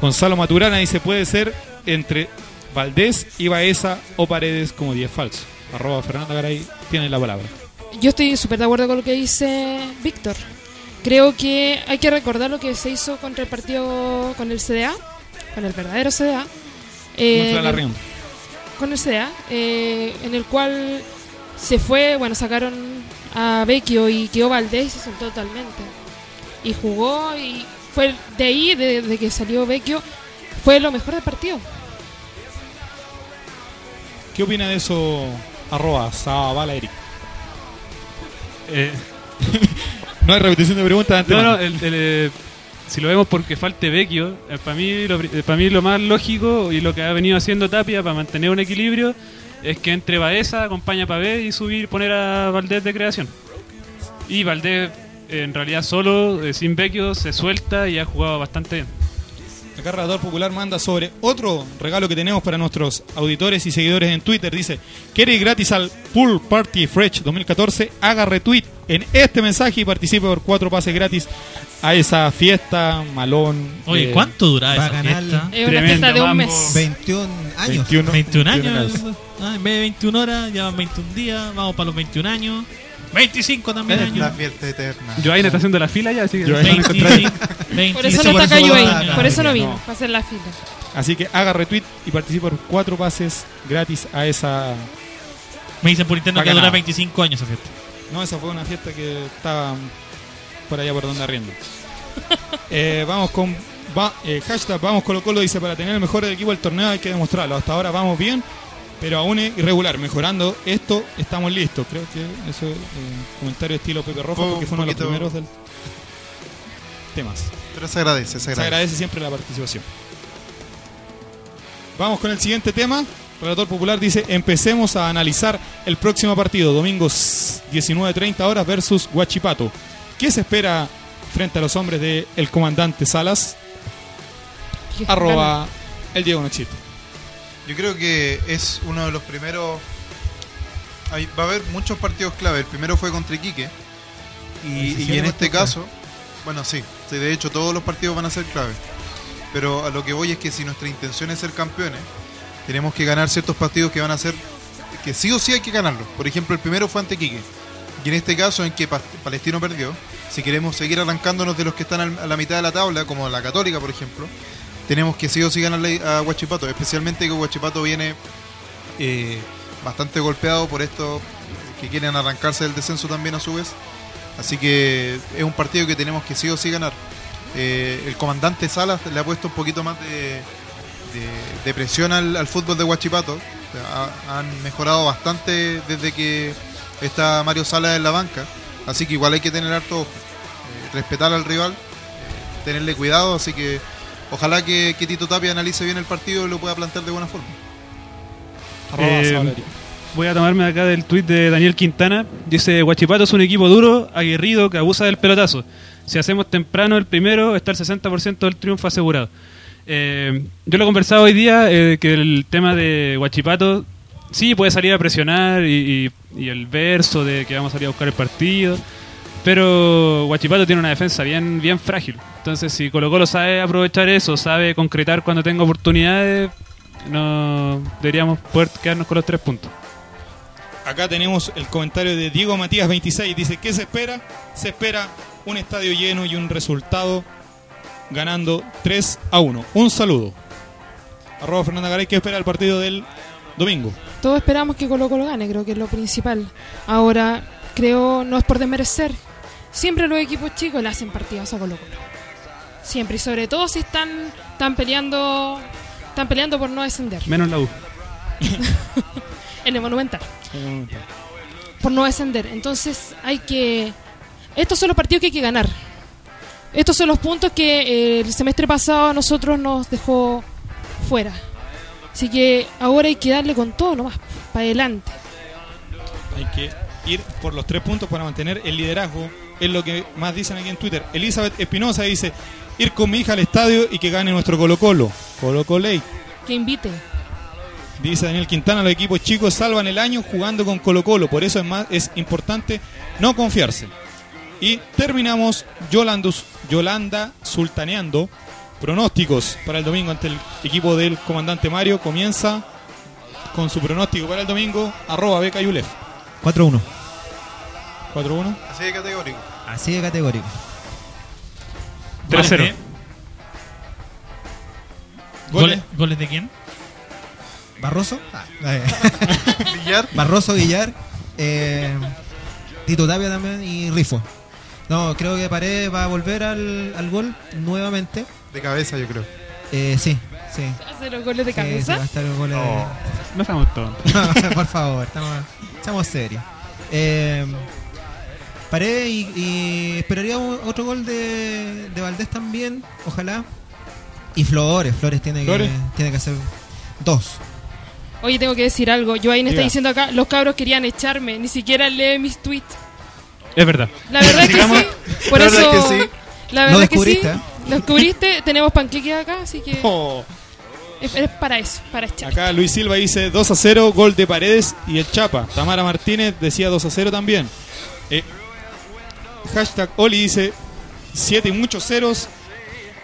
Gonzalo Maturana dice, puede ser entre Valdés y Baeza o Paredes como 10 falso. Arroba Fernando Garay, tiene la palabra. Yo estoy súper de acuerdo con lo que dice Víctor. Creo que hay que recordar lo que se hizo contra el partido con el CDA, con el verdadero CDA. eh, con el CDA, eh, en el cual se fue, bueno, sacaron a Vecchio y quedó Valdés y se soltó totalmente. Y jugó y fue de ahí, de, de que salió Vecchio, fue lo mejor del partido. ¿Qué opina de eso? Arroba Eric. Eh, [laughs] no hay repetición de preguntas antes. No, no, el- el, eh, si lo vemos porque falte Vecchio, eh, para mí, lo, eh, para mí lo más lógico y lo que ha venido haciendo Tapia para mantener un equilibrio es que entre Baeza acompaña a Pavé y subir poner a Valdés de creación. Y Valdés en realidad solo, sin Vecchio, se suelta y ha jugado bastante bien. Acá Redactor Popular manda sobre otro regalo que tenemos para nuestros auditores y seguidores en Twitter. Dice, ¿quiere ir gratis al Pool Party Fresh 2014? Haga retweet en este mensaje y participe por cuatro pases gratis a esa fiesta malón. Oye, eh, ¿cuánto dura esa Bacanal. fiesta? Es una fiesta de un mes. 21 años. 21, 21 años. 21 Ah, en vez de 21 horas, ya van 21 días. Vamos para los 21 años. 25 también Es años. la fiesta eterna. Joaina está haciendo la fila ya, así que... Joaina. van a encontrar ahí. 20, Por eso no está acá eso va Joaín, a- por eso no vino, No. para hacer la fila. Así que haga retweet y participe por cuatro pases gratis a esa... Me dicen por interno que dura 25 años esa fiesta. No, esa fue una fiesta que estaba por allá por donde arriendo. [laughs] Eh, vamos con va, eh, hashtag vamos Colo Colo dice para tener el mejor equipo del torneo hay que demostrarlo. Hasta ahora vamos bien, pero aún es irregular. Mejorando esto, estamos listos. Creo que eso es eh, comentario estilo Pepe Rojo porque fue uno de los primeros del temas. Pero se agradece, se Se agradece. agradece siempre la participación. Vamos con el siguiente tema. Relator Popular dice, empecemos a analizar el próximo partido, domingo 19.30 horas versus Huachipato. ¿Qué se espera frente a los hombres del el comandante Salas? Arroba el Diego Nochito. Yo creo que es uno de los primeros. hay- va a haber muchos partidos clave. El primero fue contra Iquique. Y, y en este caso, bueno, sí, sí, de hecho todos los partidos van a ser clave. Pero a lo que voy es que si nuestra intención es ser campeones, tenemos que ganar ciertos partidos que van a ser. que sí o sí hay que ganarlos. Por ejemplo, el primero fue ante Iquique. Y en este caso, en que Pa- Palestino perdió, si queremos seguir arrancándonos de los que están a la mitad de la tabla, como la Católica, por ejemplo, tenemos que sí o sí ganarle a Huachipato. Especialmente que Huachipato viene eh, bastante golpeado por estos que quieren arrancarse del descenso también a su vez. Así que es un partido que tenemos que sí o sí ganar. Eh, el comandante Salas le ha puesto un poquito más de, presión al, fútbol de Huachipato. Ha- han mejorado bastante desde que está Mario Salas en la banca. Así que igual hay que tener harto. Eh, respetar al rival, eh, tenerle cuidado. Así que ojalá que, que Tito Tapia analice bien el partido y lo pueda plantear de buena forma. Arroba Eh. Voy a tomarme acá del tuit de Daniel Quintana. Dice, Guachipato es un equipo duro, aguerrido, que abusa del pelotazo. Si hacemos temprano el primero, está el 60% del triunfo asegurado. Eh, yo lo he conversado hoy día, eh, que el tema de Guachipato sí puede salir a presionar y, y- y el verso de que vamos a salir a buscar el partido. Pero Guachipato tiene una defensa bien, bien frágil. Entonces, si Colo Colo sabe aprovechar eso, sabe concretar cuando tenga oportunidades, no deberíamos poder quedarnos con los tres puntos. Acá tenemos el comentario de Diego Matías 26. Dice, ¿qué se espera? Se espera un estadio lleno y un resultado ganando 3 a 1. Un saludo. Arroba Fernanda Garay, ¿qué espera el partido del domingo? Todos esperamos que Colo Colo gane, creo que es lo principal. Ahora, creo, no es por desmerecer, siempre los equipos chicos le hacen partidas a Colo Colo. Siempre, y sobre todo si están, están peleando están peleando por no descender. Menos la U. [laughs] en el Monumental. Por no descender. Entonces hay que... Estos son los partidos que hay que ganar. Estos son los puntos que eh, el semestre pasado a nosotros nos dejó fuera. Así que ahora hay que darle con todo nomás, para adelante. Hay que ir por los tres puntos para mantener el liderazgo. Es lo que más dicen aquí en Twitter. Elizabeth Espinosa dice, ir con mi hija al estadio y que gane nuestro Colo Colo. Colo Coley. Que invite. Dice Daniel Quintana, los equipos chicos salvan el año jugando con Colo Colo. Por eso es, más, es importante no confiarse. Y terminamos Yolandus, Yolanda sultaneando. Pronósticos para el domingo ante el equipo del comandante Mario. Comienza con su pronóstico para el domingo. Arroba Beca Yulef. 4-1. 4-1. Así de categórico. Así de categórico. 3-0. ¿Goles, ¿Goles de quién? Barroso. Ah, [laughs] eh. Villar. Barroso, Villar. eh, Tito Tapia también y Rifo. No, creo que Paredes va a volver al, al gol nuevamente. De cabeza, yo creo. Eh, sí, sí. ¿Hace los goles de Sí, sí, cabeza? va a estar el gol de- Oh. No estamos tontos. [laughs] Por favor, estamos, estamos serios. Eh, Paredes y, y esperaría un- otro gol de, de Valdés también, ojalá. Y Flores, Flores tiene, ¿Flores? Que, tiene que hacer dos. Oye, tengo que decir algo. Joaín está Diga. diciendo acá, los cabros querían echarme, ni siquiera lee mis tweets. Es verdad. La verdad es que sí. Por La verdad eso. es que sí. La Lo verdad que sí. descubriste, ¿eh? Lo descubriste. [laughs] Tenemos panqueques acá, así que Oh. es, es para eso, para echar. Acá Luis Silva dice 2 a 0, gol de Paredes y el Chapa. Tamara Martínez decía 2 a 0 también. Eh, hashtag Oli dice 7 y muchos ceros.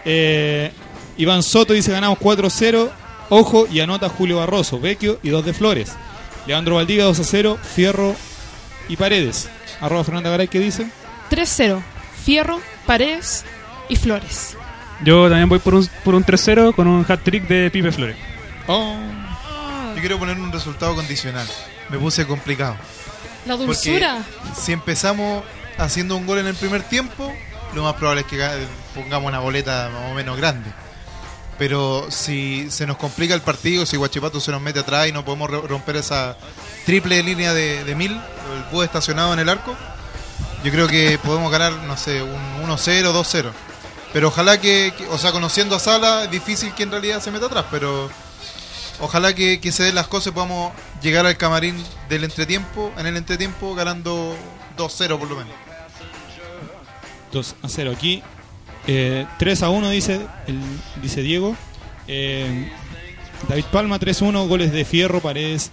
Eh, Iván Soto dice ganamos 4 a 0. Ojo y anota Julio Barroso, Vecchio y 2 de Flores. Leandro Valdivia 2 a 0, Fierro y Paredes. Arroba Fernanda Garay, ¿qué dice? 3-0. Fierro, Paredes y Flores. Yo también voy por un, por un 3-0 con un hat-trick de Pipe Flores. Oh. Yo quiero poner un resultado condicional. Me puse complicado. La dulzura. Porque si empezamos haciendo un gol en el primer tiempo, lo más probable es que ga- pongamos una boleta más o menos grande. Pero si se nos complica el partido, si Guachipato se nos mete atrás y no podemos ro- romper esa triple línea de, mil, el búho estacionado en el arco, yo creo que podemos ganar, no sé, un 1-0, 2-0. Pero ojalá que, que- o sea, conociendo a Sala, es difícil que en realidad se meta atrás, pero ojalá que, que se den las cosas y podamos llegar al camarín del entretiempo, en el entretiempo ganando 2-0 por lo menos. 2 a 0 aquí. Eh, 3 a 1 dice, el, dice Diego. Eh, David Palma 3 a 1, goles de Fierro, Paredes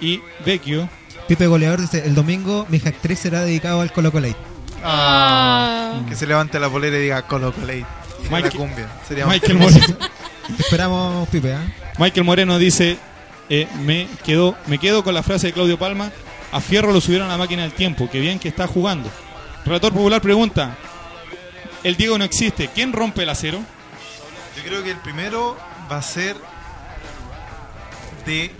y Vecchio. Pipe Goleador dice, el domingo mi actriz será dedicado al Colo Colate. Ah. Que se levante la polera y diga Colo Colate. Michael- la cumbia. Sería Michael Moreno, [laughs] esperamos, Pipe, ¿ah? Michael Moreno dice, eh, me, quedo, me quedo con la frase de Claudio Palma, a Fierro lo subieron a la máquina del tiempo, que bien que está jugando. Relator Popular pregunta, el Diego no existe, ¿quién rompe el acero? Yo creo que el primero va a ser de.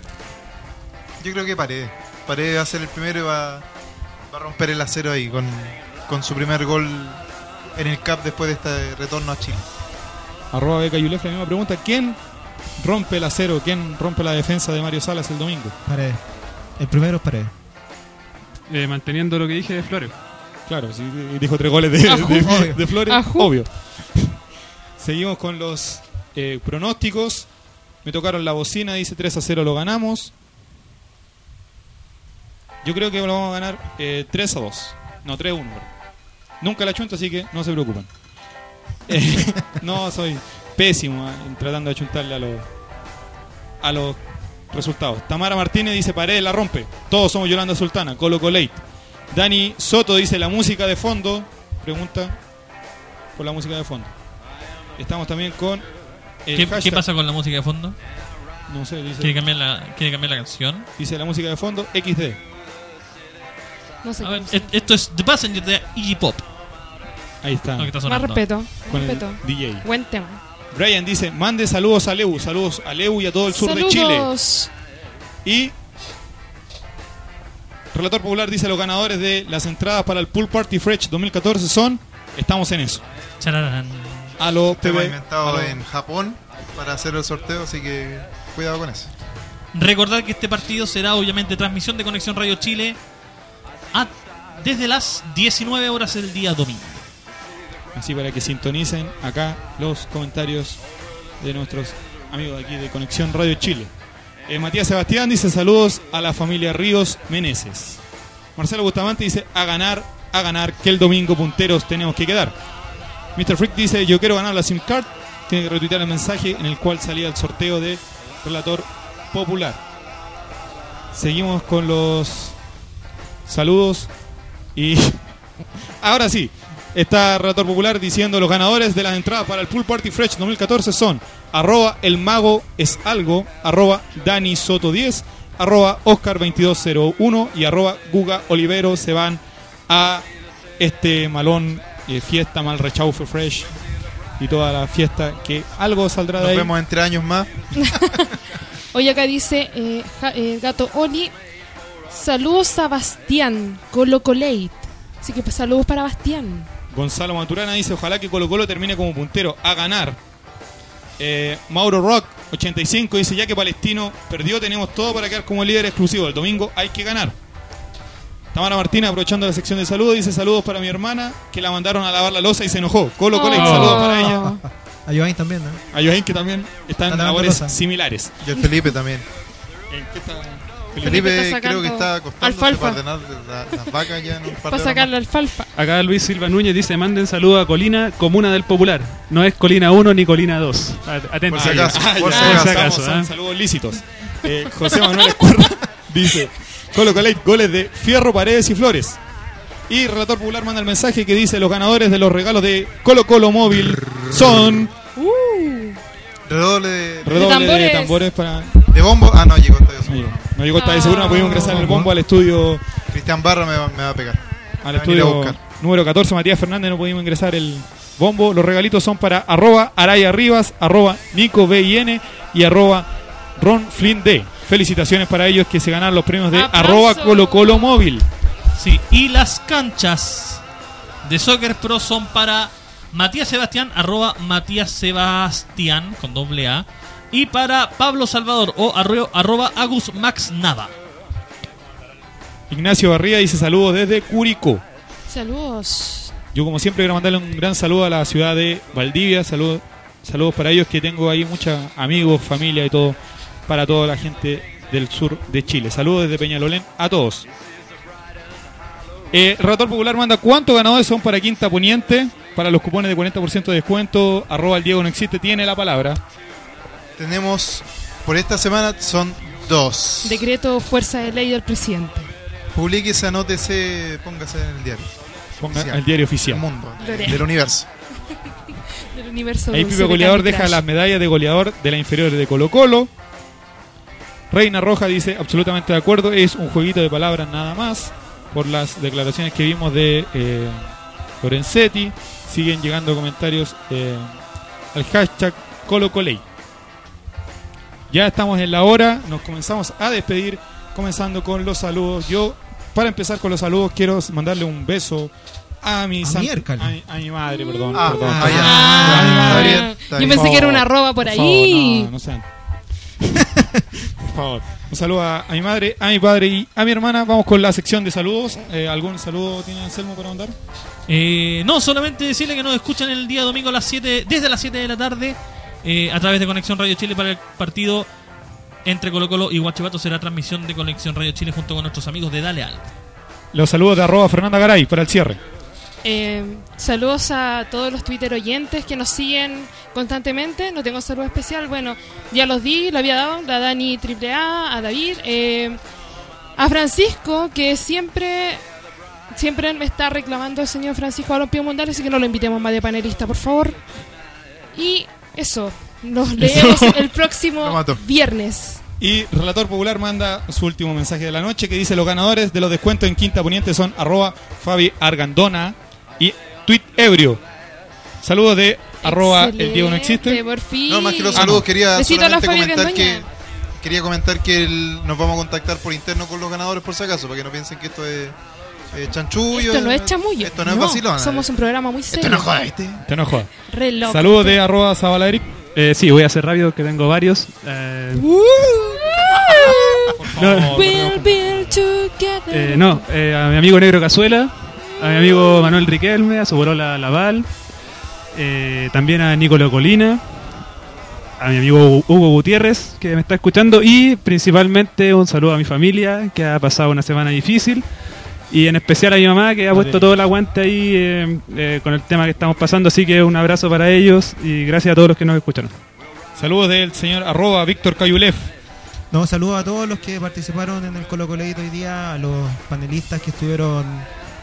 Yo creo que Paredes. Paredes va a ser el primero y va, va a romper el acero ahí con, con su primer gol en el CAP después de este retorno a Chile. Arroba Beca Yulef, la misma pregunta, ¿quién rompe el acero? ¿Quién rompe la defensa de Mario Salas el domingo? Paredes. El primero es Paredes. Eh, manteniendo lo que dije de Flores. Claro, si dijo tres goles de, de- Obvio. de Flores, Ajú. obvio. [laughs] Seguimos con los eh, pronósticos. Me tocaron la bocina, dice 3 a 0 lo ganamos. Yo creo que lo vamos a ganar eh, 3 a 2. No, 3 a 1. perdón. Nunca la chunto, así que no se preocupen. [laughs] Eh, no, soy pésimo eh, tratando de chuntarle a los, a los resultados. Tamara Martínez dice Paredes la rompe. Todos somos Yolanda Sultana. Colo Colate. Dani Soto dice la música de fondo. Pregunta por la música de fondo. Estamos también con. el ¿Qué, hashtag- qué pasa con la música de fondo? No sé, dice. ¿Quiere cambiar la, quiere cambiar la canción? Dice la música de fondo XD. No sé. A ver, esto es The Passenger de Iggy Pop. Ahí está. Lo que está Más sonando. respeto. Con el respeto. DJ. Buen tema. Brian dice, mande saludos a Leu, saludos a Leu y a todo el sur de Chile. Saludos. Y Relator Popular dice los ganadores de las entradas para el Pool Party Fresh 2014 son, estamos en eso. Chararán. A los Tema PB, inventado lo- en Japón para hacer el sorteo, así que cuidado con eso. Recordar que este partido será obviamente transmisión de Conexión Radio Chile a- desde las 19 horas el día domingo. Así para que sintonicen acá los comentarios de nuestros amigos de aquí de Conexión Radio Chile. Eh, Matías Sebastián dice saludos a la familia Ríos Meneses. Marcelo Bustamante dice a ganar, a ganar, que el domingo punteros tenemos que quedar. Mr. Freak dice yo quiero ganar la SIM card. Tiene que retuitear el mensaje en el cual salía el sorteo de Relator Popular. Seguimos con los saludos y [laughs] ahora sí, está Relator Popular diciendo los ganadores de las entradas para el Pool Party Fresh 2014 son arroba el mago es algo, arroba Dani Soto 10, arroba Oscar 2201 y arroba Guga Olivero se van a este malón eh, fiesta mal rechaufe fresh y toda la fiesta que algo saldrá de Nos ahí. vemos entre años más. [laughs] Hoy acá dice eh, ja- eh, Gato Oli. Saludos a Bastián, Colo Colate. Así que pues, saludos para Bastián. Gonzalo Maturana dice, ojalá que Colo Colo termine como puntero, a ganar. Eh, Mauro Rock, 85, dice, ya que Palestino perdió, tenemos todo para quedar como líder exclusivo. El domingo hay que ganar. Tamara Martina, aprovechando la sección de saludos, dice saludos para mi hermana, que la mandaron a lavar la losa y se enojó. Colo Colo, Oh. saludos para ella. [laughs] A Joaquín también, ¿no? A Joaquín, que también está en labores similares. Y el Felipe también. ¿En qué está? Felipe está creo que está acostándose alfalfa. para ordenar la- las vacas ya en un par de sacar la alfalfa. Acá Luis Silva Núñez dice, manden saludos a Colina, comuna del Popular. No es Colina 1 ni Colina 2. Atentos. Por si acaso, Ah, por si por acaso. si acaso, ¿ah? son saludos lícitos. Eh, José Manuel Escurra [laughs] dice: Colo Colate, goles de Fierro, Paredes y Flores. Y Relator Popular manda el mensaje que dice: Los ganadores de los regalos de Colo Colo Móvil son. Uh, Redoble de, Redoble de tambores, tambores. para. de bombo. Ah, no, llegó todavía. No llegó, esta vez, seguro no pudimos ingresar en el bombo al estudio. Cristian Barra me va, me va a pegar. Al Me va a venir a estudio número 14, Matías Fernández, no pudimos ingresar el bombo. Los regalitos son para arroba Araya Rivas, arroba Nico BIN y arroba Ron Flynn D. Felicitaciones para ellos que se ganaron los premios de arroba Colo Colo Móvil. Sí, y las canchas de Soccer Pro son para Matías Sebastián, arroba Matías Sebastián, con doble A. Y para Pablo Salvador, o arroba, arroba Agus Max Nava. Ignacio Barría dice saludos desde Curicó. saludos. Yo como siempre quiero mandarle un gran saludo a la ciudad de Valdivia, saludos, saludos para ellos que tengo ahí muchos amigos, familia y todo, para toda la gente del sur de Chile. Saludos desde Peñalolén a todos. Eh, Relator Popular manda cuántos ganadores son para Quinta Poniente, para los cupones de 40% de descuento, arroba el Diego no existe, tiene la palabra. Tenemos, por esta semana son dos. Decreto fuerza de ley del presidente. Publíquese, anótese, póngase en el diario. Ponga Oficial. el diario oficial. Del mundo, del universo. [laughs] Del universo Ahí Pipe Goleador deja las medallas de goleador de la inferior de Colo Colo. Reina Roja dice absolutamente de acuerdo, es un jueguito de palabras nada más. Por las declaraciones que vimos de eh, Lorenzetti, siguen llegando comentarios eh, al hashtag ColoColey. Ya estamos en la hora, nos comenzamos a despedir, comenzando con los saludos. Yo, para empezar con los saludos, quiero mandarle un beso a mi, A a, mi- a mi madre, perdón. Ah, perdón, ah. A mi Ah, madre. Está bien, está yo pensé que era una arroba por por ahí. favor, no, no sean. por favor. Un saludo a, a mi madre, a mi padre y a mi hermana. Vamos con la sección de saludos. Eh, ¿Algún saludo tiene Anselmo para mandar? Eh, no, solamente decirle que nos escuchan el día domingo a las 7, desde las 7 de la tarde eh, a través de Conexión Radio Chile para el partido entre Colo Colo y Guachipato. Será transmisión de Conexión Radio Chile junto con nuestros amigos de Dale Al. Los saludos de arroba Fernanda Garay para el cierre. Eh, saludos a todos los Twitter oyentes que nos siguen constantemente. No tengo saludo especial. Bueno, ya los di, lo había dado. A Dani AAA, a David, eh, a Francisco, que siempre siempre me está reclamando el señor Francisco Balompié Mundial, así que no lo invitemos más de panelista, por favor. Y eso, nos leemos [laughs] el próximo viernes. Y Relator Popular manda su último mensaje de la noche que dice los ganadores de los descuentos en Quinta Poniente son arroba Fabi Argandona y Tweet Ebrio. Saludos de arroba el Diego no existe. Excelente, por fin. No, más que los Ah, saludos, no. quería Besito a la solamente Fabi comentar que Argandoña. quería comentar que el- nos vamos a contactar por interno con los ganadores por si acaso, para que no piensen que esto es eh, chanchullo. Esto no es chamullo. Esto no, es vacilón. Somos un programa muy serio. no joda, ¿viste? Te no jodas. Re loco. Saludos de arroba Zabala Eric. Eh, sí, voy a hacer rápido que tengo varios. Eh, no, We'll build together. eh, no, eh, a mi amigo Negro Cazuela, a mi amigo Manuel Riquelme, a su bolola Laval, eh, también a Nicolo Colina, a mi amigo Hugo Gutiérrez, que me está escuchando, y principalmente un saludo a mi familia, que ha pasado una semana difícil, y en especial a mi mamá, que ha puesto todo el aguante ahí eh, eh, con el tema que estamos pasando, así que un abrazo para ellos y gracias a todos los que nos escucharon. Saludos del señor arroba Víctor Cayulev. No, saludos a todos los que participaron en el Colo Coleito hoy día, a los panelistas que estuvieron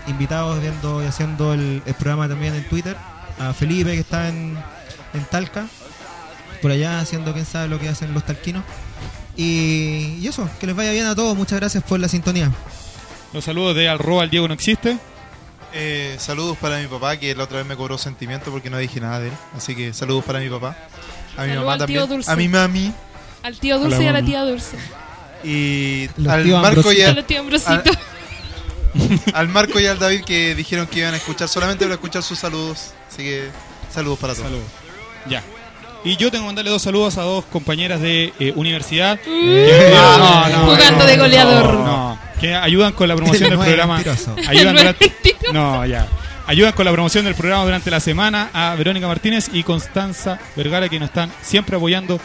invitados viendo y haciendo el, el programa también en Twitter, a Felipe que está en, en Talca, por allá haciendo quién sabe lo que hacen los talquinos. Y, y eso, que les vaya bien a todos, muchas gracias por la sintonía. Los saludos de arroba el Diego no existe. Eh, saludos para mi papá, que la otra vez me cobró sentimiento porque no dije nada de él. Así que saludos para mi papá. A mi mamá al tío también. Dulce. A mi mami. Al tío Dulce Hola, y a la tía Dulce. Y Los al Marco y Ambrosito. al, Al al- [laughs] al Marco y al David que dijeron que iban a escuchar solamente para escuchar sus saludos. Así que saludos para todos. Saludos. Ya. Y yo tengo que mandarle dos saludos a dos compañeras de eh, universidad. Mm. que- Ah, jugando de goleador. Que ayudan con la promoción del programa. mentiroso. [laughs] Ayudan No es durante- no, ya. Ayudan con la promoción del programa durante la semana a Verónica Martínez y Constanza Vergara que nos están siempre apoyando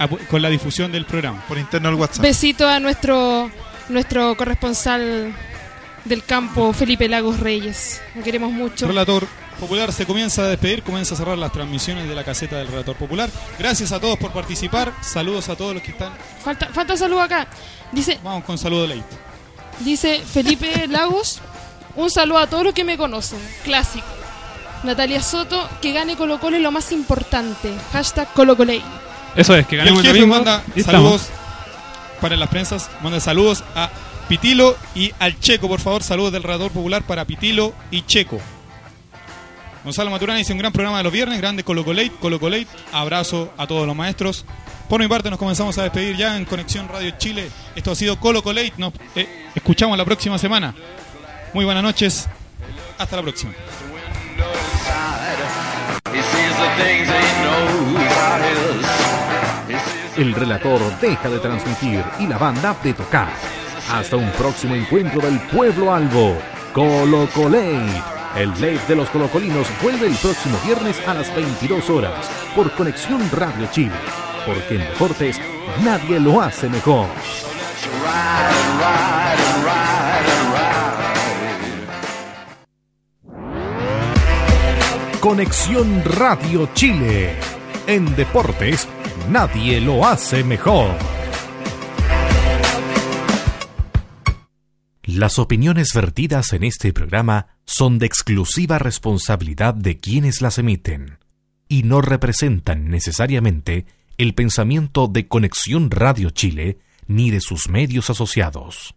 apo- con la difusión del programa. Por interno al WhatsApp. Besito a nuestro nuestro corresponsal del campo, Felipe Lagos Reyes. Lo queremos mucho. Relator Popular se comienza a despedir, comienza a cerrar las transmisiones de la caseta del Relator Popular. Gracias a todos por participar. Saludos a todos los que están. Falta, falta saludo acá. Dice, Vamos con saludo late. Dice Felipe Lagos, un saludo a todos los que me conocen. Clásico. Natalia Soto, que gane Colo Colo es lo más importante. Hashtag Colo Coley. Eso es, que el jefe domingo. manda estamos. saludos para las prensas. Manda saludos a Pitilo y al Checo, por favor. Saludos del Relator Popular para Pitilo y Checo. Gonzalo Maturana dice un gran programa de los viernes, grande Colo Colate, Colo Colate. Abrazo a todos los maestros. Por mi parte nos comenzamos a despedir ya en Conexión Radio Chile. Esto ha sido Colo Colate. Nos eh, escuchamos la próxima semana. Muy buenas noches. Hasta la próxima. El relator deja de transmitir y la banda de tocar. Hasta un próximo encuentro del pueblo albo. Colo Colate. El late de los colocolinos vuelve el próximo viernes a las 22 horas por Conexión Radio Chile. Porque en deportes nadie lo hace mejor. Conexión Radio Chile. En deportes nadie lo hace mejor. Las opiniones vertidas en este programa son de exclusiva responsabilidad de quienes las emiten y no representan necesariamente el pensamiento de Conexión Radio Chile ni de sus medios asociados.